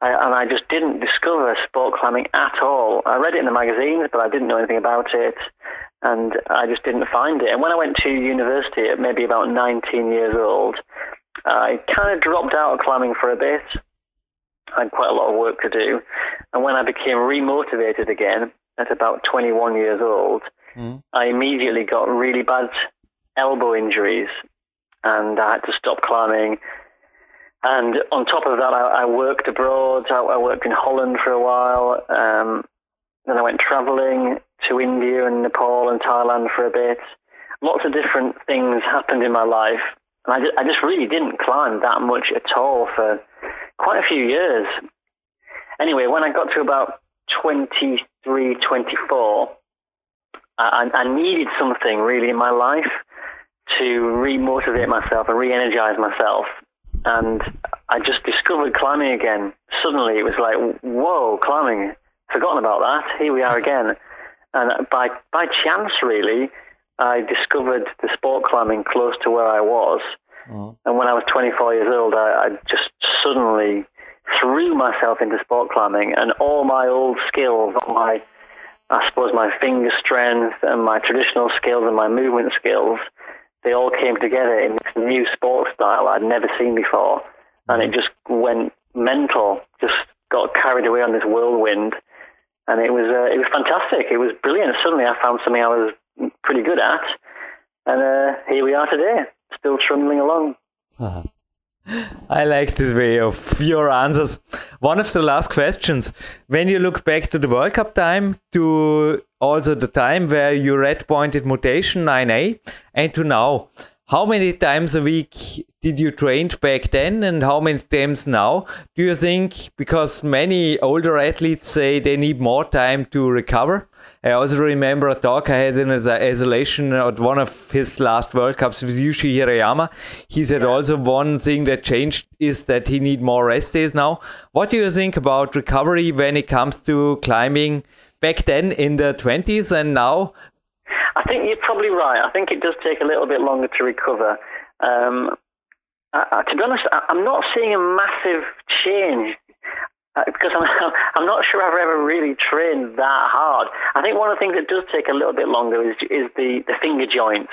I, and I just didn't discover sport climbing at all. I read it in the magazines, but I didn't know anything about it, and I just didn't find it. And when I went to university at maybe about 19 years old, I kind of dropped out of climbing for a bit. I had quite a lot of work to do, and when I became remotivated again at about 21 years old, mm. I immediately got really bad elbow injuries and I had to stop climbing. And on top of that, I, I worked abroad. I, I, worked in Holland for a while. Um, then I went traveling to India and Nepal and Thailand for a bit. Lots of different things happened in my life. And I just, I just really didn't climb that much at all for quite a few years. Anyway, when I got to about 23, 24, I, I needed something really in my life to re-motivate myself and re-energize myself. And I just discovered climbing again. Suddenly it was like, whoa, climbing. Forgotten about that. Here we are again. And by, by chance, really, I discovered the sport climbing close to where I was. Mm. And when I was 24 years old, I, I just suddenly threw myself into sport climbing and all my old skills, all my, I suppose my finger strength and my traditional skills and my movement skills they all came together in this new sports style I'd never seen before, and it just went mental. Just got carried away on this whirlwind, and it was uh, it was fantastic. It was brilliant. Suddenly, I found something I was pretty good at, and uh, here we are today, still trundling along. Uh-huh. I like this way of your answers. One of the last questions. When you look back to the World Cup time, to also the time where you red pointed mutation 9A, and to now, how many times a week did you train back then and how many times now do you think because many older athletes say they need more time to recover i also remember a talk i had in isolation at one of his last world cups with yushi hirayama he said also one thing that changed is that he need more rest days now what do you think about recovery when it comes to climbing back then in the 20s and now I think you're probably right. I think it does take a little bit longer to recover. Um, uh, to be honest, I'm not seeing a massive change uh, because I'm, I'm not sure I've ever really trained that hard. I think one of the things that does take a little bit longer is is the, the finger joints.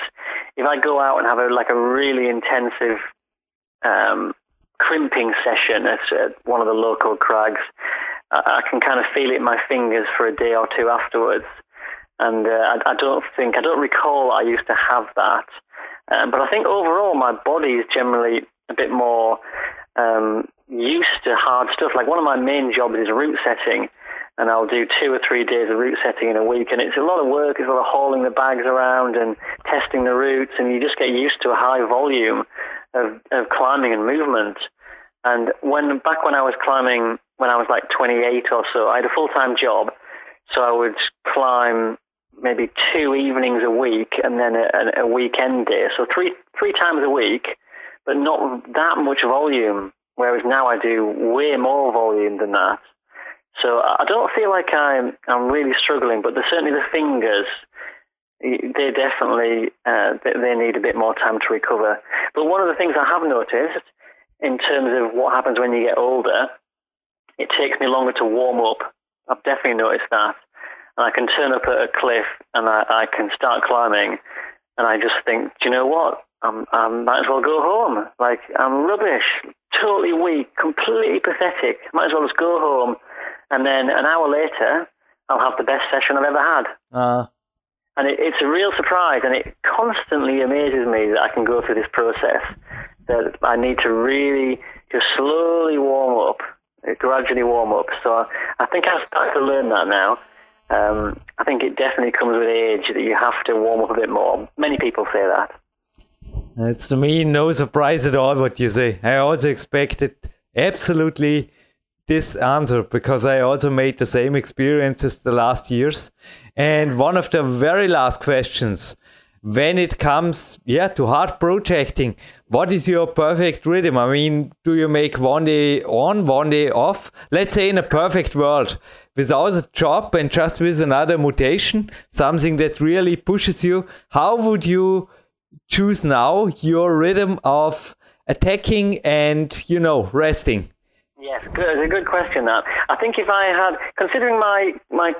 If I go out and have a like a really intensive um, crimping session at, at one of the local crags, I, I can kind of feel it in my fingers for a day or two afterwards and uh, I, I, don't think I don't recall I used to have that. Um, but I think overall my body is generally a bit more um, used to hard stuff. Like one of my main jobs is route setting, and I'll do two or three days of route setting in a week, and it's a lot of work. It's a lot of hauling the bags around and testing the routes, and you just get used to a high volume of, of climbing and movement. And when back when I was climbing, when I was like 28 or so, I had a full time job, so I would climb maybe two evenings a week and then a, a weekend day, so three three times a week, but not that much volume. Whereas now I do way more volume than that. So I don't feel like I'm I'm really struggling, but certainly the fingers. They definitely uh, they need a bit more time to recover. But one of the things I have noticed in terms of what happens when you get older, it takes me longer to warm up. I've definitely noticed that, and I can turn up at a cliff and I, I can start climbing, and I just think, do you know what? I'm, I might as well go home. Like I'm rubbish, totally weak, completely pathetic. Might as well just go home and then an hour later, I'll have the best session I've ever had. Uh, and it, it's a real surprise, and it constantly amazes me that I can go through this process. That I need to really just slowly warm up, gradually warm up. So I think I've started to learn that now. Um, I think it definitely comes with age that you have to warm up a bit more. Many people say that. It's to me no surprise at all what you say. I also expected absolutely this answer because I also made the same experiences the last years. And one of the very last questions, when it comes, yeah, to hard projecting, what is your perfect rhythm? I mean, do you make one day on, one day off? Let's say in a perfect world, without a job and just with another mutation, something that really pushes you. How would you choose now your rhythm of attacking and, you know, resting? Yes, good. It's a good question. That I think if I had, considering my my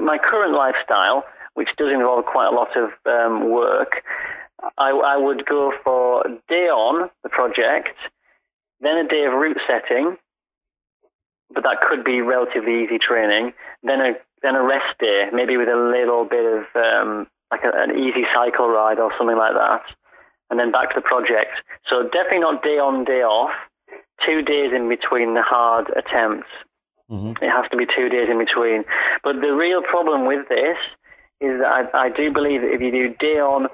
my current lifestyle, which does involve quite a lot of um, work, I, I would go for day on the project, then a day of route setting, but that could be relatively easy training. Then a then a rest day, maybe with a little bit of um, like a, an easy cycle ride or something like that, and then back to the project. So definitely not day on, day off two days in between the hard attempts. Mm-hmm. It has to be two days in between. But the real problem with this is that I, I do believe that if you do day on,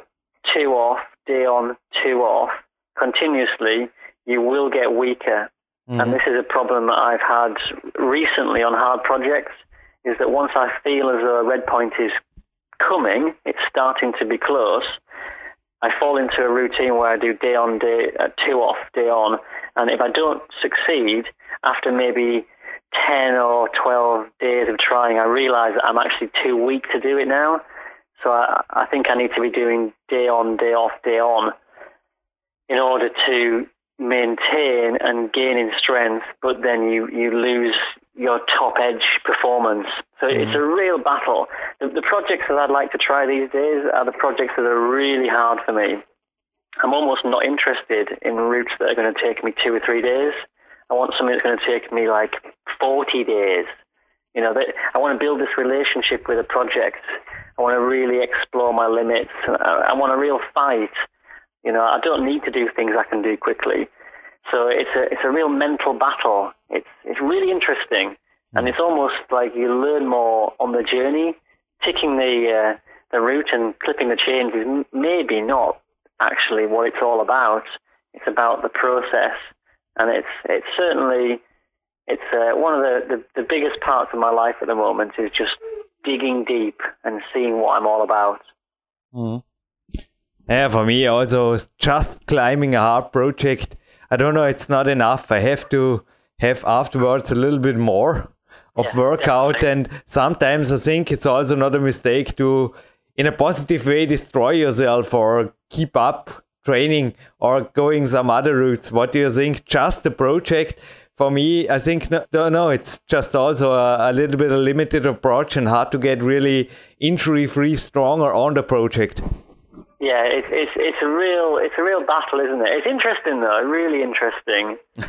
two off, day on, two off continuously, you will get weaker. Mm-hmm. And this is a problem that I've had recently on hard projects. Is that once I feel as though a red point is coming, it's starting to be close. I fall into a routine where I do day on, day uh, two off, day on, and if I don't succeed after maybe 10 or 12 days of trying, I realize that I'm actually too weak to do it now. So I, I think I need to be doing day on, day off, day on in order to maintain and gain in strength, but then you, you lose your top edge performance. So mm-hmm. it's a real battle. The, the projects that I'd like to try these days are the projects that are really hard for me. I'm almost not interested in routes that are going to take me two or three days. I want something that's going to take me like 40 days. You know, that I want to build this relationship with a project. I want to really explore my limits. I, I want a real fight. You know, I don't need to do things I can do quickly. So it's a it's a real mental battle. It's it's really interesting, and it's almost like you learn more on the journey. Ticking the uh, the route and clipping the chains is maybe not actually what it's all about. It's about the process, and it's it's certainly it's uh, one of the, the, the biggest parts of my life at the moment is just digging deep and seeing what I'm all about. Mm. Yeah, for me also just climbing a hard project. I don't know, it's not enough. I have to have afterwards a little bit more of yeah, workout, definitely. and sometimes I think it's also not a mistake to in a positive way destroy yourself or keep up training or going some other routes what do you think just the project for me i think no, no it's just also a, a little bit a limited approach and hard to get really injury free stronger on the project yeah it's, it's it's a real it's a real battle isn't it it's interesting though really interesting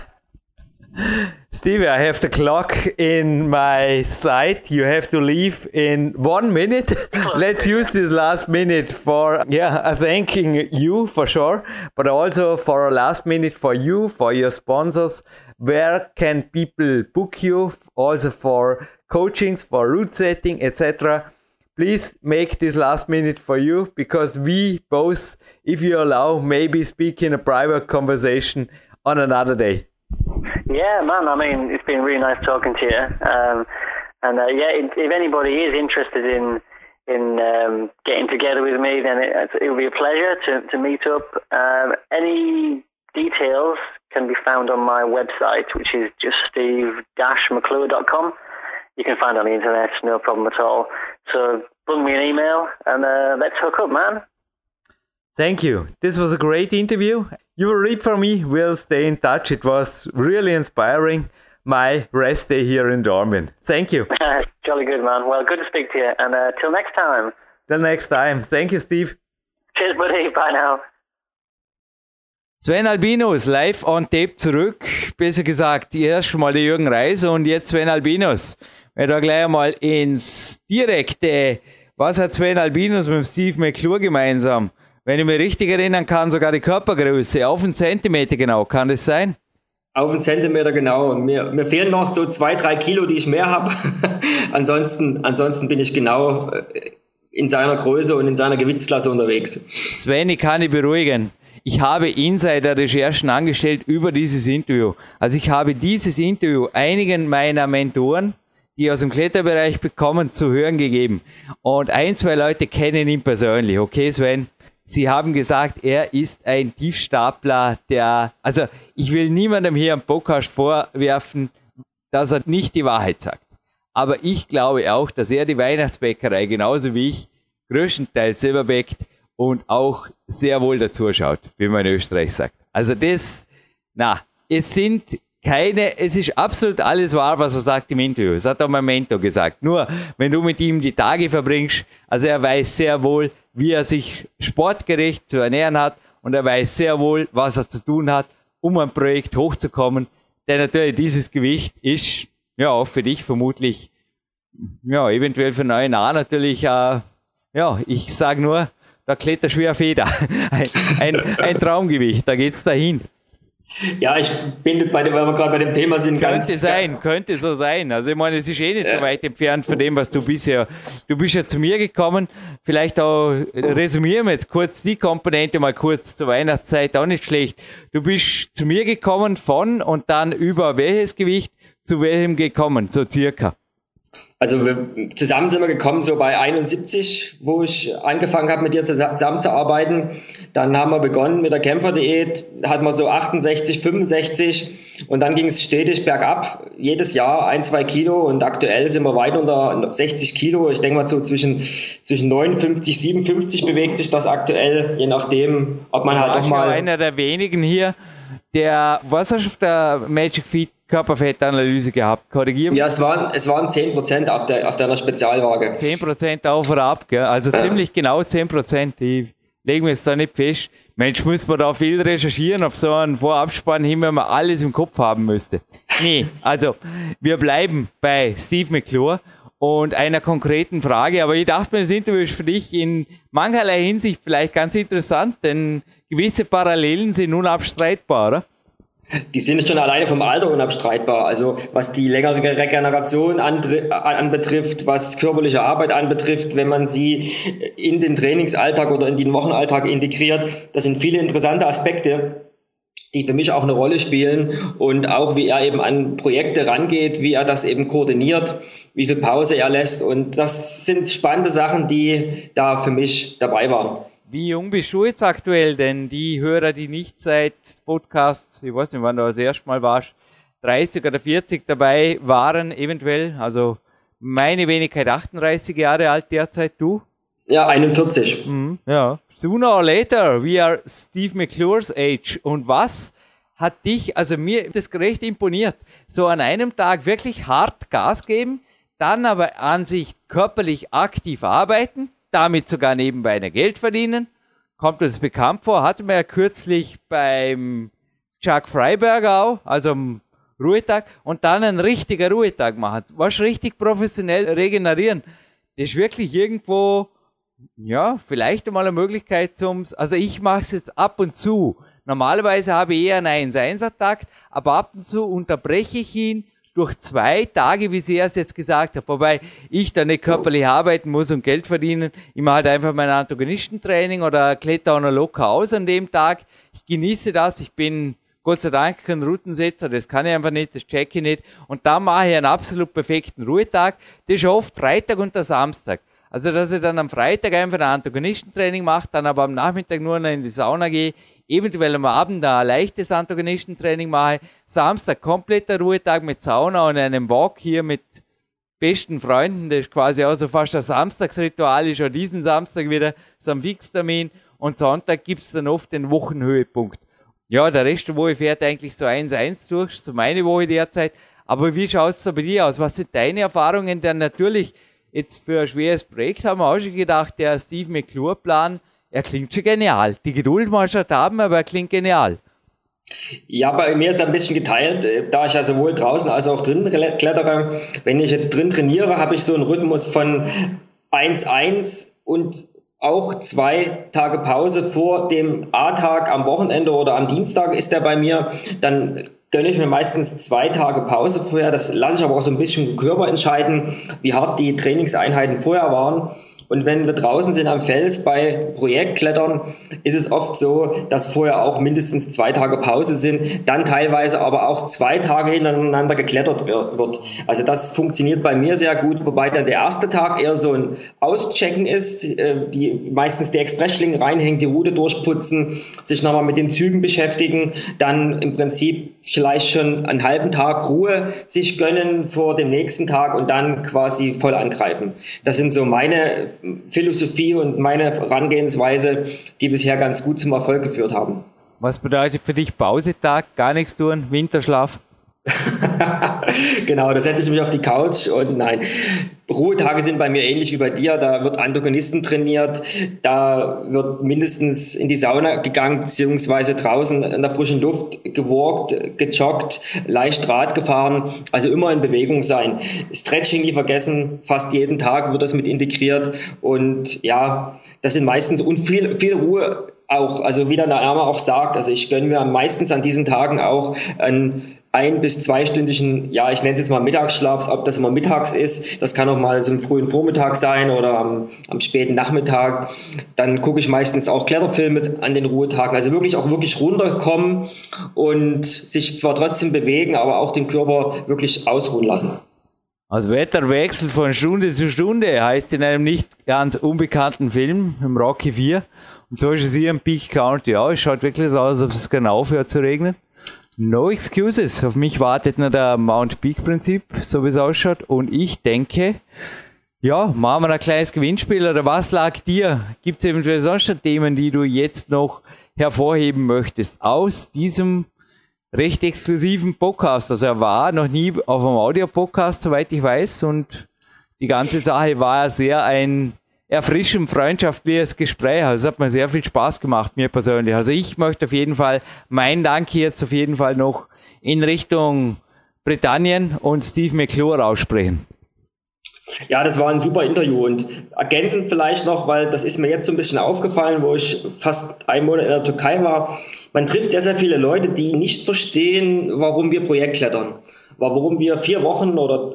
Stevie, I have the clock in my side. You have to leave in one minute. Let's use this last minute for yeah, thanking you for sure, but also for a last minute for you, for your sponsors. where can people book you also for coachings, for route setting, etc. Please make this last minute for you because we both, if you allow, maybe speak in a private conversation on another day. Yeah, man. I mean, it's been really nice talking to you. Um, and uh, yeah, if anybody is interested in in um, getting together with me, then it, it will be a pleasure to, to meet up. Um, any details can be found on my website, which is just steve-mcclure.com. You can find on the internet, no problem at all. So bring me an email and uh, let's hook up, man. Thank you. This was a great interview. You will read for me. We'll stay in touch. It was really inspiring my rest day here in Dormin. Thank you. Jolly good, man. Well, good to speak to you. And uh, till next time. Till next time. Thank you, Steve. Cheers, buddy. Bye now. Sven Albinus live on tape zurück. Besser gesagt, erst mal der Jürgen Reis und jetzt Sven Albinus. Wenn wir gleich mal ins direkte, was hat Sven Albinus mit Steve McClure gemeinsam? Wenn ich mich richtig erinnern kann, sogar die Körpergröße auf einen Zentimeter genau. Kann das sein? Auf einen Zentimeter genau. Mir, mir fehlen noch so zwei, drei Kilo, die ich mehr habe. ansonsten, ansonsten bin ich genau äh, in seiner Größe und in seiner Gewichtsklasse unterwegs. Sven, ich kann dich beruhigen. Ich habe Insider-Recherchen angestellt über dieses Interview. Also ich habe dieses Interview einigen meiner Mentoren, die aus dem Kletterbereich bekommen, zu hören gegeben. Und ein, zwei Leute kennen ihn persönlich. Okay, Sven? Sie haben gesagt, er ist ein Tiefstapler, der, also ich will niemandem hier am Podcast vorwerfen, dass er nicht die Wahrheit sagt. Aber ich glaube auch, dass er die Weihnachtsbäckerei genauso wie ich größtenteils selber bäckt und auch sehr wohl dazu schaut, wie man in Österreich sagt. Also das, na, es sind keine, es ist absolut alles wahr, was er sagt im Interview. Das hat auch mein Mentor gesagt. Nur, wenn du mit ihm die Tage verbringst, also er weiß sehr wohl, wie er sich sportgerecht zu ernähren hat und er weiß sehr wohl, was er zu tun hat, um ein Projekt hochzukommen. Denn natürlich dieses Gewicht ist ja auch für dich vermutlich, ja, eventuell für neue Nah natürlich, äh, ja, ich sage nur, da klettert schwer Feder. ein, ein, ein Traumgewicht, da geht's dahin. Ja, ich bin bei dem, weil wir gerade bei dem Thema sind, könnte ganz. Könnte sein, könnte so sein. Also ich meine, es ist eh nicht so weit entfernt von dem, was du bisher. Du bist ja zu mir gekommen. Vielleicht auch resümieren wir jetzt kurz die Komponente mal kurz zur Weihnachtszeit, auch nicht schlecht. Du bist zu mir gekommen von und dann über welches Gewicht zu welchem gekommen, so circa. Also wir, zusammen sind wir gekommen so bei 71, wo ich angefangen habe, mit dir zusammenzuarbeiten. Dann haben wir begonnen mit der Kämpferdiät, hatten wir so 68, 65 und dann ging es stetig bergab, jedes Jahr ein, zwei Kilo und aktuell sind wir weit unter 60 Kilo. Ich denke mal so zwischen, zwischen 59, 57 bewegt sich das aktuell, je nachdem, ob man halt auch mal... einer der wenigen hier, der, was auf der Magic Feet Körperfettanalyse gehabt. Korrigieren. Ja, es waren, es waren 10% auf, der, auf deiner Spezialwaage. 10% auf oder ab, gell? also ja. ziemlich genau 10%. Die legen wir jetzt da nicht fest. Mensch, muss man da viel recherchieren auf so einen Vorabspann hin, wenn man alles im Kopf haben müsste. Nee, also wir bleiben bei Steve McClure und einer konkreten Frage. Aber ich dachte mir, das Interview ist für dich in mancherlei Hinsicht vielleicht ganz interessant, denn gewisse Parallelen sind unabstreitbar, oder? Die sind schon alleine vom Alter unabstreitbar. Also was die längere Regeneration anbetrifft, was körperliche Arbeit anbetrifft, wenn man sie in den Trainingsalltag oder in den Wochenalltag integriert, das sind viele interessante Aspekte, die für mich auch eine Rolle spielen und auch wie er eben an Projekte rangeht, wie er das eben koordiniert, wie viel Pause er lässt und das sind spannende Sachen, die da für mich dabei waren. Wie jung bist du jetzt aktuell? Denn die Hörer, die nicht seit Podcast, ich weiß nicht, wann du das erste Mal warst, 30 oder 40 dabei waren, eventuell, also meine Wenigkeit 38 Jahre alt derzeit, du? Ja, 41. Mhm, ja. Sooner or later, we are Steve McClure's age. Und was hat dich, also mir das recht imponiert, so an einem Tag wirklich hart Gas geben, dann aber an sich körperlich aktiv arbeiten, damit sogar nebenbei ein Geld verdienen. Kommt uns bekannt vor, hatten wir ja kürzlich beim Chuck Freiberger auch, also am Ruhetag, und dann einen richtigen Ruhetag machen. Was richtig professionell regenerieren. Das ist wirklich irgendwo, ja, vielleicht einmal eine Möglichkeit zum, also ich mache es jetzt ab und zu, Normalerweise habe ich eher einen 1-1-Takt, aber ab und zu unterbreche ich ihn durch zwei Tage, wie Sie erst jetzt gesagt haben. Wobei ich da nicht körperlich arbeiten muss und Geld verdienen. Ich mache halt einfach mein Antagonistentraining oder kletter auch noch locker aus an dem Tag. Ich genieße das. Ich bin Gott sei Dank kein Routensetzer. Das kann ich einfach nicht, das checke ich nicht. Und dann mache ich einen absolut perfekten Ruhetag. Das ist oft Freitag und der Samstag. Also, dass ich dann am Freitag einfach ein Antagonistentraining mache, dann aber am Nachmittag nur noch in die Sauna gehe, eventuell am Abend ein leichtes Antagonistentraining mache, Samstag kompletter Ruhetag mit Sauna und einem Walk hier mit besten Freunden, das ist quasi auch so fast ein Samstagsritual, ist auch diesen Samstag wieder so ein Fixtermin und Sonntag gibt's dann oft den Wochenhöhepunkt. Ja, der Rest der Woche fährt eigentlich so 1-1 durch, so meine Woche derzeit. Aber wie schaut's da bei dir aus? Was sind deine Erfahrungen? Denn natürlich, jetzt für ein schweres Projekt haben wir auch schon gedacht, der Steve McClure-Plan, er klingt schon genial. Die Geduld muss schon haben, aber er klingt genial. Ja, bei mir ist er ein bisschen geteilt, äh, da ich ja sowohl draußen als auch drin klettere. Wenn ich jetzt drin trainiere, habe ich so einen Rhythmus von 1-1 und auch zwei Tage Pause vor dem A-Tag am Wochenende oder am Dienstag ist der bei mir. Dann gönne ich mir meistens zwei Tage Pause vorher. Das lasse ich aber auch so ein bisschen Körper entscheiden, wie hart die Trainingseinheiten vorher waren. Und wenn wir draußen sind am Fels bei Projektklettern, ist es oft so, dass vorher auch mindestens zwei Tage Pause sind, dann teilweise aber auch zwei Tage hintereinander geklettert wird. Also das funktioniert bei mir sehr gut, wobei dann der erste Tag eher so ein Auschecken ist, äh, die meistens die Expressschlingen reinhängen, die Route durchputzen, sich nochmal mit den Zügen beschäftigen, dann im Prinzip vielleicht schon einen halben Tag Ruhe sich gönnen vor dem nächsten Tag und dann quasi voll angreifen. Das sind so meine Philosophie und meine Herangehensweise, die bisher ganz gut zum Erfolg geführt haben. Was bedeutet für dich Pausetag? Gar nichts tun, Winterschlaf? genau, da setze ich mich auf die Couch und nein. Ruhetage sind bei mir ähnlich wie bei dir. Da wird Antagonisten trainiert, da wird mindestens in die Sauna gegangen, beziehungsweise draußen in der frischen Luft gewalkt, gejoggt, leicht Rad gefahren. Also immer in Bewegung sein. Stretching nie vergessen, fast jeden Tag wird das mit integriert. Und ja, das sind meistens und viel, viel Ruhe auch, also wie der Name auch sagt, also ich gönne mir meistens an diesen Tagen auch ein ein- bis zweistündigen, ja, ich nenne es jetzt mal Mittagsschlaf, ob das immer mittags ist, das kann auch mal so im frühen Vormittag sein oder am, am späten Nachmittag. Dann gucke ich meistens auch Kletterfilme an den Ruhetagen. Also wirklich auch wirklich runterkommen und sich zwar trotzdem bewegen, aber auch den Körper wirklich ausruhen lassen. Also Wetterwechsel von Stunde zu Stunde heißt in einem nicht ganz unbekannten Film, im Rocky 4. Und so ist es hier im Peak County auch. Es schaut wirklich so aus, als ob es genau aufhört zu regnen. No excuses. Auf mich wartet nur der Mount Peak Prinzip, so wie es ausschaut. Und ich denke, ja, machen wir ein kleines Gewinnspiel oder was lag dir? Gibt es eventuell sonst Themen, die du jetzt noch hervorheben möchtest aus diesem recht exklusiven Podcast? Also er war noch nie auf einem Audio-Podcast, soweit ich weiß, und die ganze Sache war sehr ein erfrischend freundschaftliches Gespräch. Also es hat mir sehr viel Spaß gemacht, mir persönlich. Also ich möchte auf jeden Fall meinen Dank jetzt auf jeden Fall noch in Richtung Britannien und Steve McClure aussprechen. Ja, das war ein super Interview und ergänzend vielleicht noch, weil das ist mir jetzt so ein bisschen aufgefallen, wo ich fast einen Monat in der Türkei war. Man trifft sehr, sehr viele Leute, die nicht verstehen, warum wir Projektklettern. Warum wir vier Wochen oder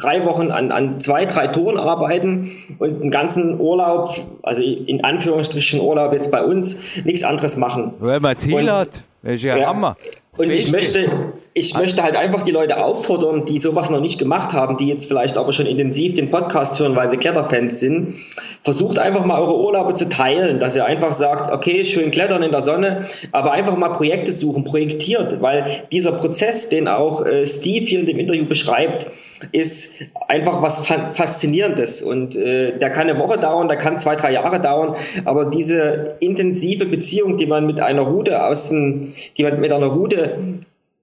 drei Wochen an, an zwei, drei Toren arbeiten und einen ganzen Urlaub, also in Anführungsstrichen Urlaub jetzt bei uns, nichts anderes machen. Weil man Ziel und, hat. Das ist ja, ja Hammer. Und ich möchte, ich möchte halt einfach die Leute auffordern, die sowas noch nicht gemacht haben, die jetzt vielleicht aber schon intensiv den Podcast hören, weil sie Kletterfans sind. Versucht einfach mal eure Urlaube zu teilen, dass ihr einfach sagt, okay, schön klettern in der Sonne, aber einfach mal Projekte suchen, projektiert, weil dieser Prozess, den auch äh, Steve hier in dem Interview beschreibt, ist einfach was Faszinierendes. Und äh, der kann eine Woche dauern, der kann zwei, drei Jahre dauern, aber diese intensive Beziehung, die man mit einer Route aus dem, die man mit einer Route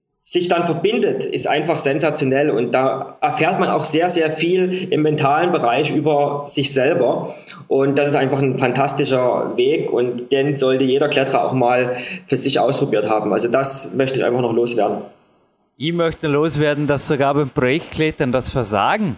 sich dann verbindet, ist einfach sensationell und da erfährt man auch sehr, sehr viel im mentalen Bereich über sich selber und das ist einfach ein fantastischer Weg und den sollte jeder Kletterer auch mal für sich ausprobiert haben. Also das möchte ich einfach noch loswerden. Ich möchte loswerden, dass sogar beim Projektklettern das Versagen,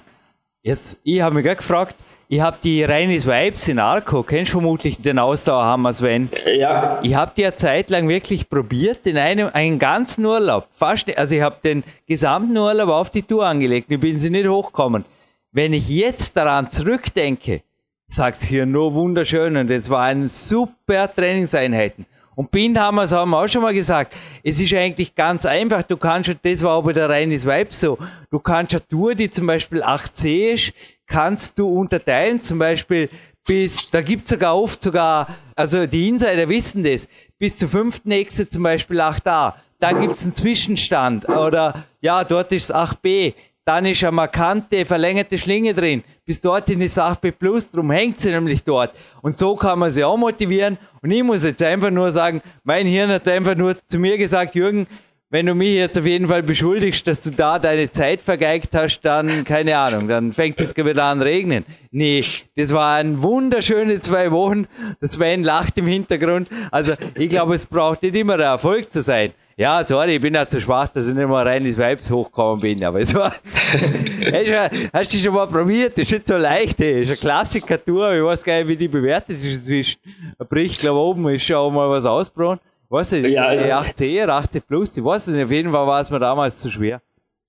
jetzt, ich habe mich gerade gefragt, ich habe die Reinis Vibes in Arco, kennst du vermutlich den Ausdauerhammer, Sven? Ja. Ich habe die ja zeitlang wirklich probiert, in einem einen ganzen Urlaub. Fast, also ich habe den gesamten Urlaub auf die Tour angelegt, ich bin sie nicht hochgekommen. Wenn ich jetzt daran zurückdenke, sagt hier nur wunderschön und es waren super Trainingseinheiten. Und Bindhammer, das haben wir auch schon mal gesagt, es ist eigentlich ganz einfach. Du kannst, das war aber der reines Vibe so, du kannst eine Tour, die zum Beispiel 8C ist, kannst du unterteilen, zum Beispiel bis, da gibt's sogar oft sogar, also die Insider wissen das, bis zur fünften Echse zum Beispiel 8a, da gibt's einen Zwischenstand oder ja, dort ist 8b, dann ist eine markante, verlängerte Schlinge drin. Bis dorthin ist 8b plus, drum hängt sie nämlich dort. Und so kann man sie auch motivieren. Und ich muss jetzt einfach nur sagen, mein Hirn hat einfach nur zu mir gesagt, Jürgen, wenn du mich jetzt auf jeden Fall beschuldigst, dass du da deine Zeit vergeigt hast, dann, keine Ahnung, dann fängt es wieder an regnen. Nee, das waren wunderschöne zwei Wochen. Das Sven lacht im Hintergrund. Also, ich glaube, es braucht nicht immer der Erfolg zu sein. Ja, sorry, ich bin ja zu schwach, dass ich nicht mal rein ins Vibes hochgekommen bin, aber es war, hast du schon mal probiert? Das ist nicht so leicht, ey. Das ist eine Klassiker-Tour, ich weiß gar nicht, wie die bewertet ist inzwischen. Bricht, glaube oben ist schon mal was ausgebrochen. Weiß nicht, Ja, ja. 8C oder 8C Plus, ich weiß es nicht, auf jeden Fall war es mir damals zu schwer.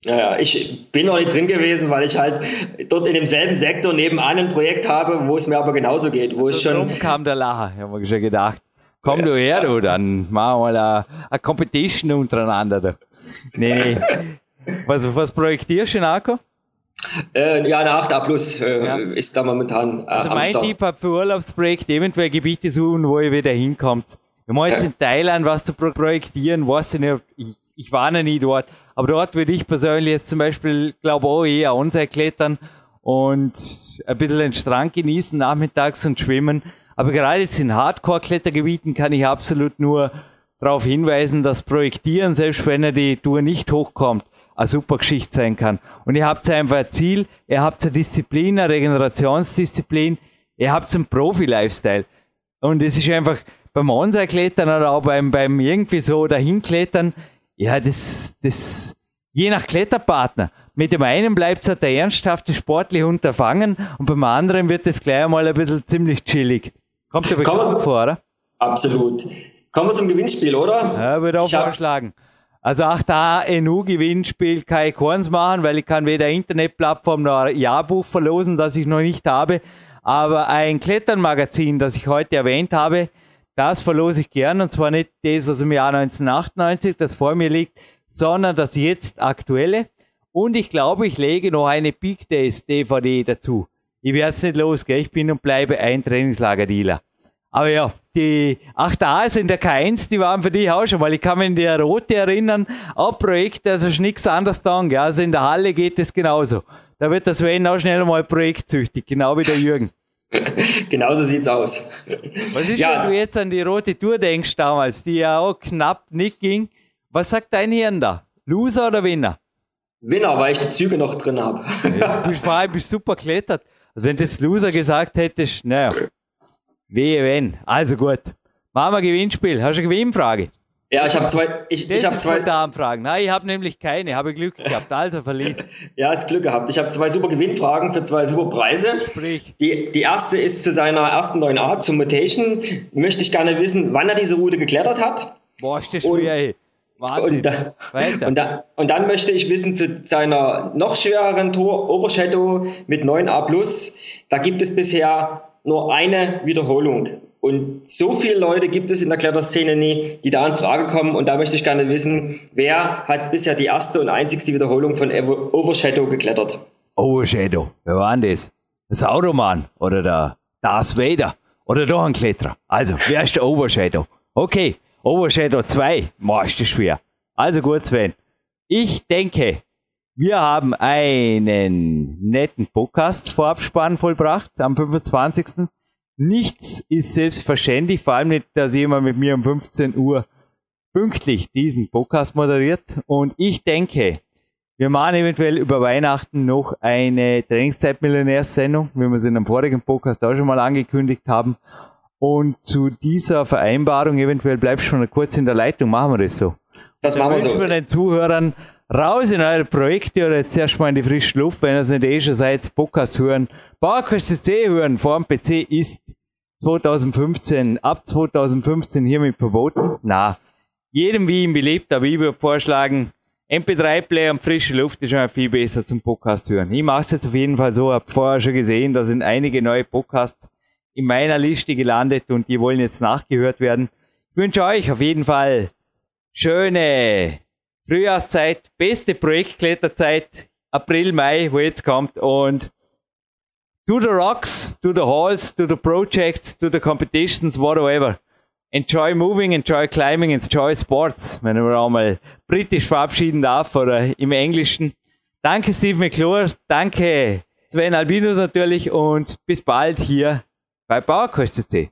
Ja, ja, ich bin noch nicht drin gewesen, weil ich halt dort in demselben Sektor nebenan ein Projekt habe, wo es mir aber genauso geht, wo es schon, Darum kam der Lacher, haben wir schon gedacht. Komm du her, du, dann machen wir mal eine, Competition untereinander. Da. Nee, nee. Was, was projektierst du in Arco? äh, ja, eine 8A Plus äh, Ja. ist da momentan äh, Also mein. Tipp für Urlaubsprojekt eventuell Gebiete suchen, wo ihr wieder hinkommt. Wir wollen jetzt in Thailand was zu pro- projektieren, weiß ich nicht, ich, ich war noch nie dort, aber dort würde ich persönlich jetzt zum Beispiel, glaube auch eher Onsei klettern und ein bisschen den Strand genießen nachmittags und schwimmen. Aber gerade jetzt in Hardcore-Klettergebieten kann ich absolut nur darauf hinweisen, dass Projektieren, selbst wenn er die Tour nicht hochkommt, eine super Geschichte sein kann. Und ihr habt einfach ein Ziel, ihr habt eine Disziplin, eine Regenerationsdisziplin, ihr habt einen Profi-Lifestyle. Und es ist einfach beim Onsei-Klettern oder auch beim, beim irgendwie so dahinklettern, ja, das, das, je nach Kletterpartner. Mit dem einen bleibt es halt der ernsthafte sportliche Unterfangen und beim anderen wird es gleich einmal ein bisschen ziemlich chillig. Kommt dir Komm. bekannt vor, oder? Absolut. Kommen wir zum Gewinnspiel, oder? Ja, würde auch Ich vorschlagen. Also auch da NU-Gewinnspiel kann ich keins machen, weil ich kann weder Internetplattform noch ein Jahrbuch verlosen, das ich noch nicht habe. Aber ein Kletternmagazin, das ich heute erwähnt habe, das verlose ich gern. Und zwar nicht das aus dem Jahr 1998, das vor mir liegt, sondern das jetzt aktuelle. Und ich glaube, ich lege noch eine Big Days DVD dazu. Ich werde es nicht los, gell? Ich bin und bleibe ein Trainingslager-Dealer. Aber ja, die 8a sind der K1, die waren für dich auch schon, weil ich kann mich in der Rote erinnern, auch Projekt, also ist nichts anderes da. Gell? Also in der Halle geht es genauso. Da wird der Sven auch schnell mal projektsüchtig, genau wie der Jürgen. Genauso sieht's aus. Was ist, Ja. wenn du jetzt an die Rote Tour denkst damals, die ja auch knapp nicht ging? Was sagt dein Hirn da? Loser oder Winner? Winner, weil ich die Züge noch drin habe. Du bist vor allem bist super klettert. Also wenn du jetzt Loser gesagt hättest, naja, wehe wenn. Also gut. Machen wir Gewinnspiel. Hast du eine Gewinnfrage? Ja, ich habe zwei, ich, Das ich habe zwei, Spontanfragen. Nein, ich habe nämlich keine. Habe Glück gehabt. Also verlies. ja, ist Glück gehabt. Ich habe zwei super Gewinnfragen für zwei super Preise. Sprich. Die, die erste ist zu seiner ersten neuen Art, zum Mutation. Möchte ich gerne wissen, wann er diese Route geklettert hat. Boah, ist das schwer, ey. Wahnsinn. Und, da, und, da, und dann möchte ich wissen zu seiner noch schwereren Tour, Overshadow mit 9a+. Da gibt es bisher nur eine Wiederholung. Und so viele Leute gibt es in der Kletterszene nie, die da in Frage kommen. Und da möchte ich gerne wissen, wer hat bisher die erste und einzigste Wiederholung von Overshadow geklettert? Overshadow. Wer war denn das? Der Sauroman oder der Darth Vader oder doch ein Kletterer. Also, wer ist der Overshadow? Okay, Overshadow 2. Boah, ist das schwer. Also gut, Sven. Ich denke, wir haben einen netten Podcast Vorabspann vollbracht am 25. Nichts ist selbstverständlich, vor allem nicht, dass jemand mit mir um 15 Uhr pünktlich diesen Podcast moderiert. Und ich denke, wir machen eventuell über Weihnachten noch eine Trainingszeit-Millionärs-Sendung, wie wir es in einem vorigen Podcast auch schon mal angekündigt haben. Und zu dieser Vereinbarung, eventuell bleibst du schon kurz in der Leitung, machen wir das so. Das machen wir wünschen so. wir den Zuhörern raus in eure Projekte oder jetzt erstmal in die frische Luft, wenn ihr es nicht eh schon seid, Podcast hören. Bauerkurs CC hören vor dem PC ist 2015, ab 2015 hiermit verboten. Na, jedem wie ihm beliebt, aber ich würde vorschlagen, MP3-Player und frische Luft ist schon viel besser zum Podcast hören. Ich mache es jetzt auf jeden Fall so, habe vorher schon gesehen, da sind einige neue Podcasts in meiner Liste gelandet und die wollen jetzt nachgehört werden. Ich wünsche euch auf jeden Fall schöne Frühjahrszeit, beste Projektkletterzeit, April, Mai, wo jetzt kommt und to the rocks, to the halls, to the projects, to the competitions, whatever. Enjoy moving, enjoy climbing, enjoy sports, wenn man auch mal britisch verabschieden darf oder im Englischen. Danke Steve McClure, danke Sven Albinus natürlich und bis bald hier bei PowerQuest.c.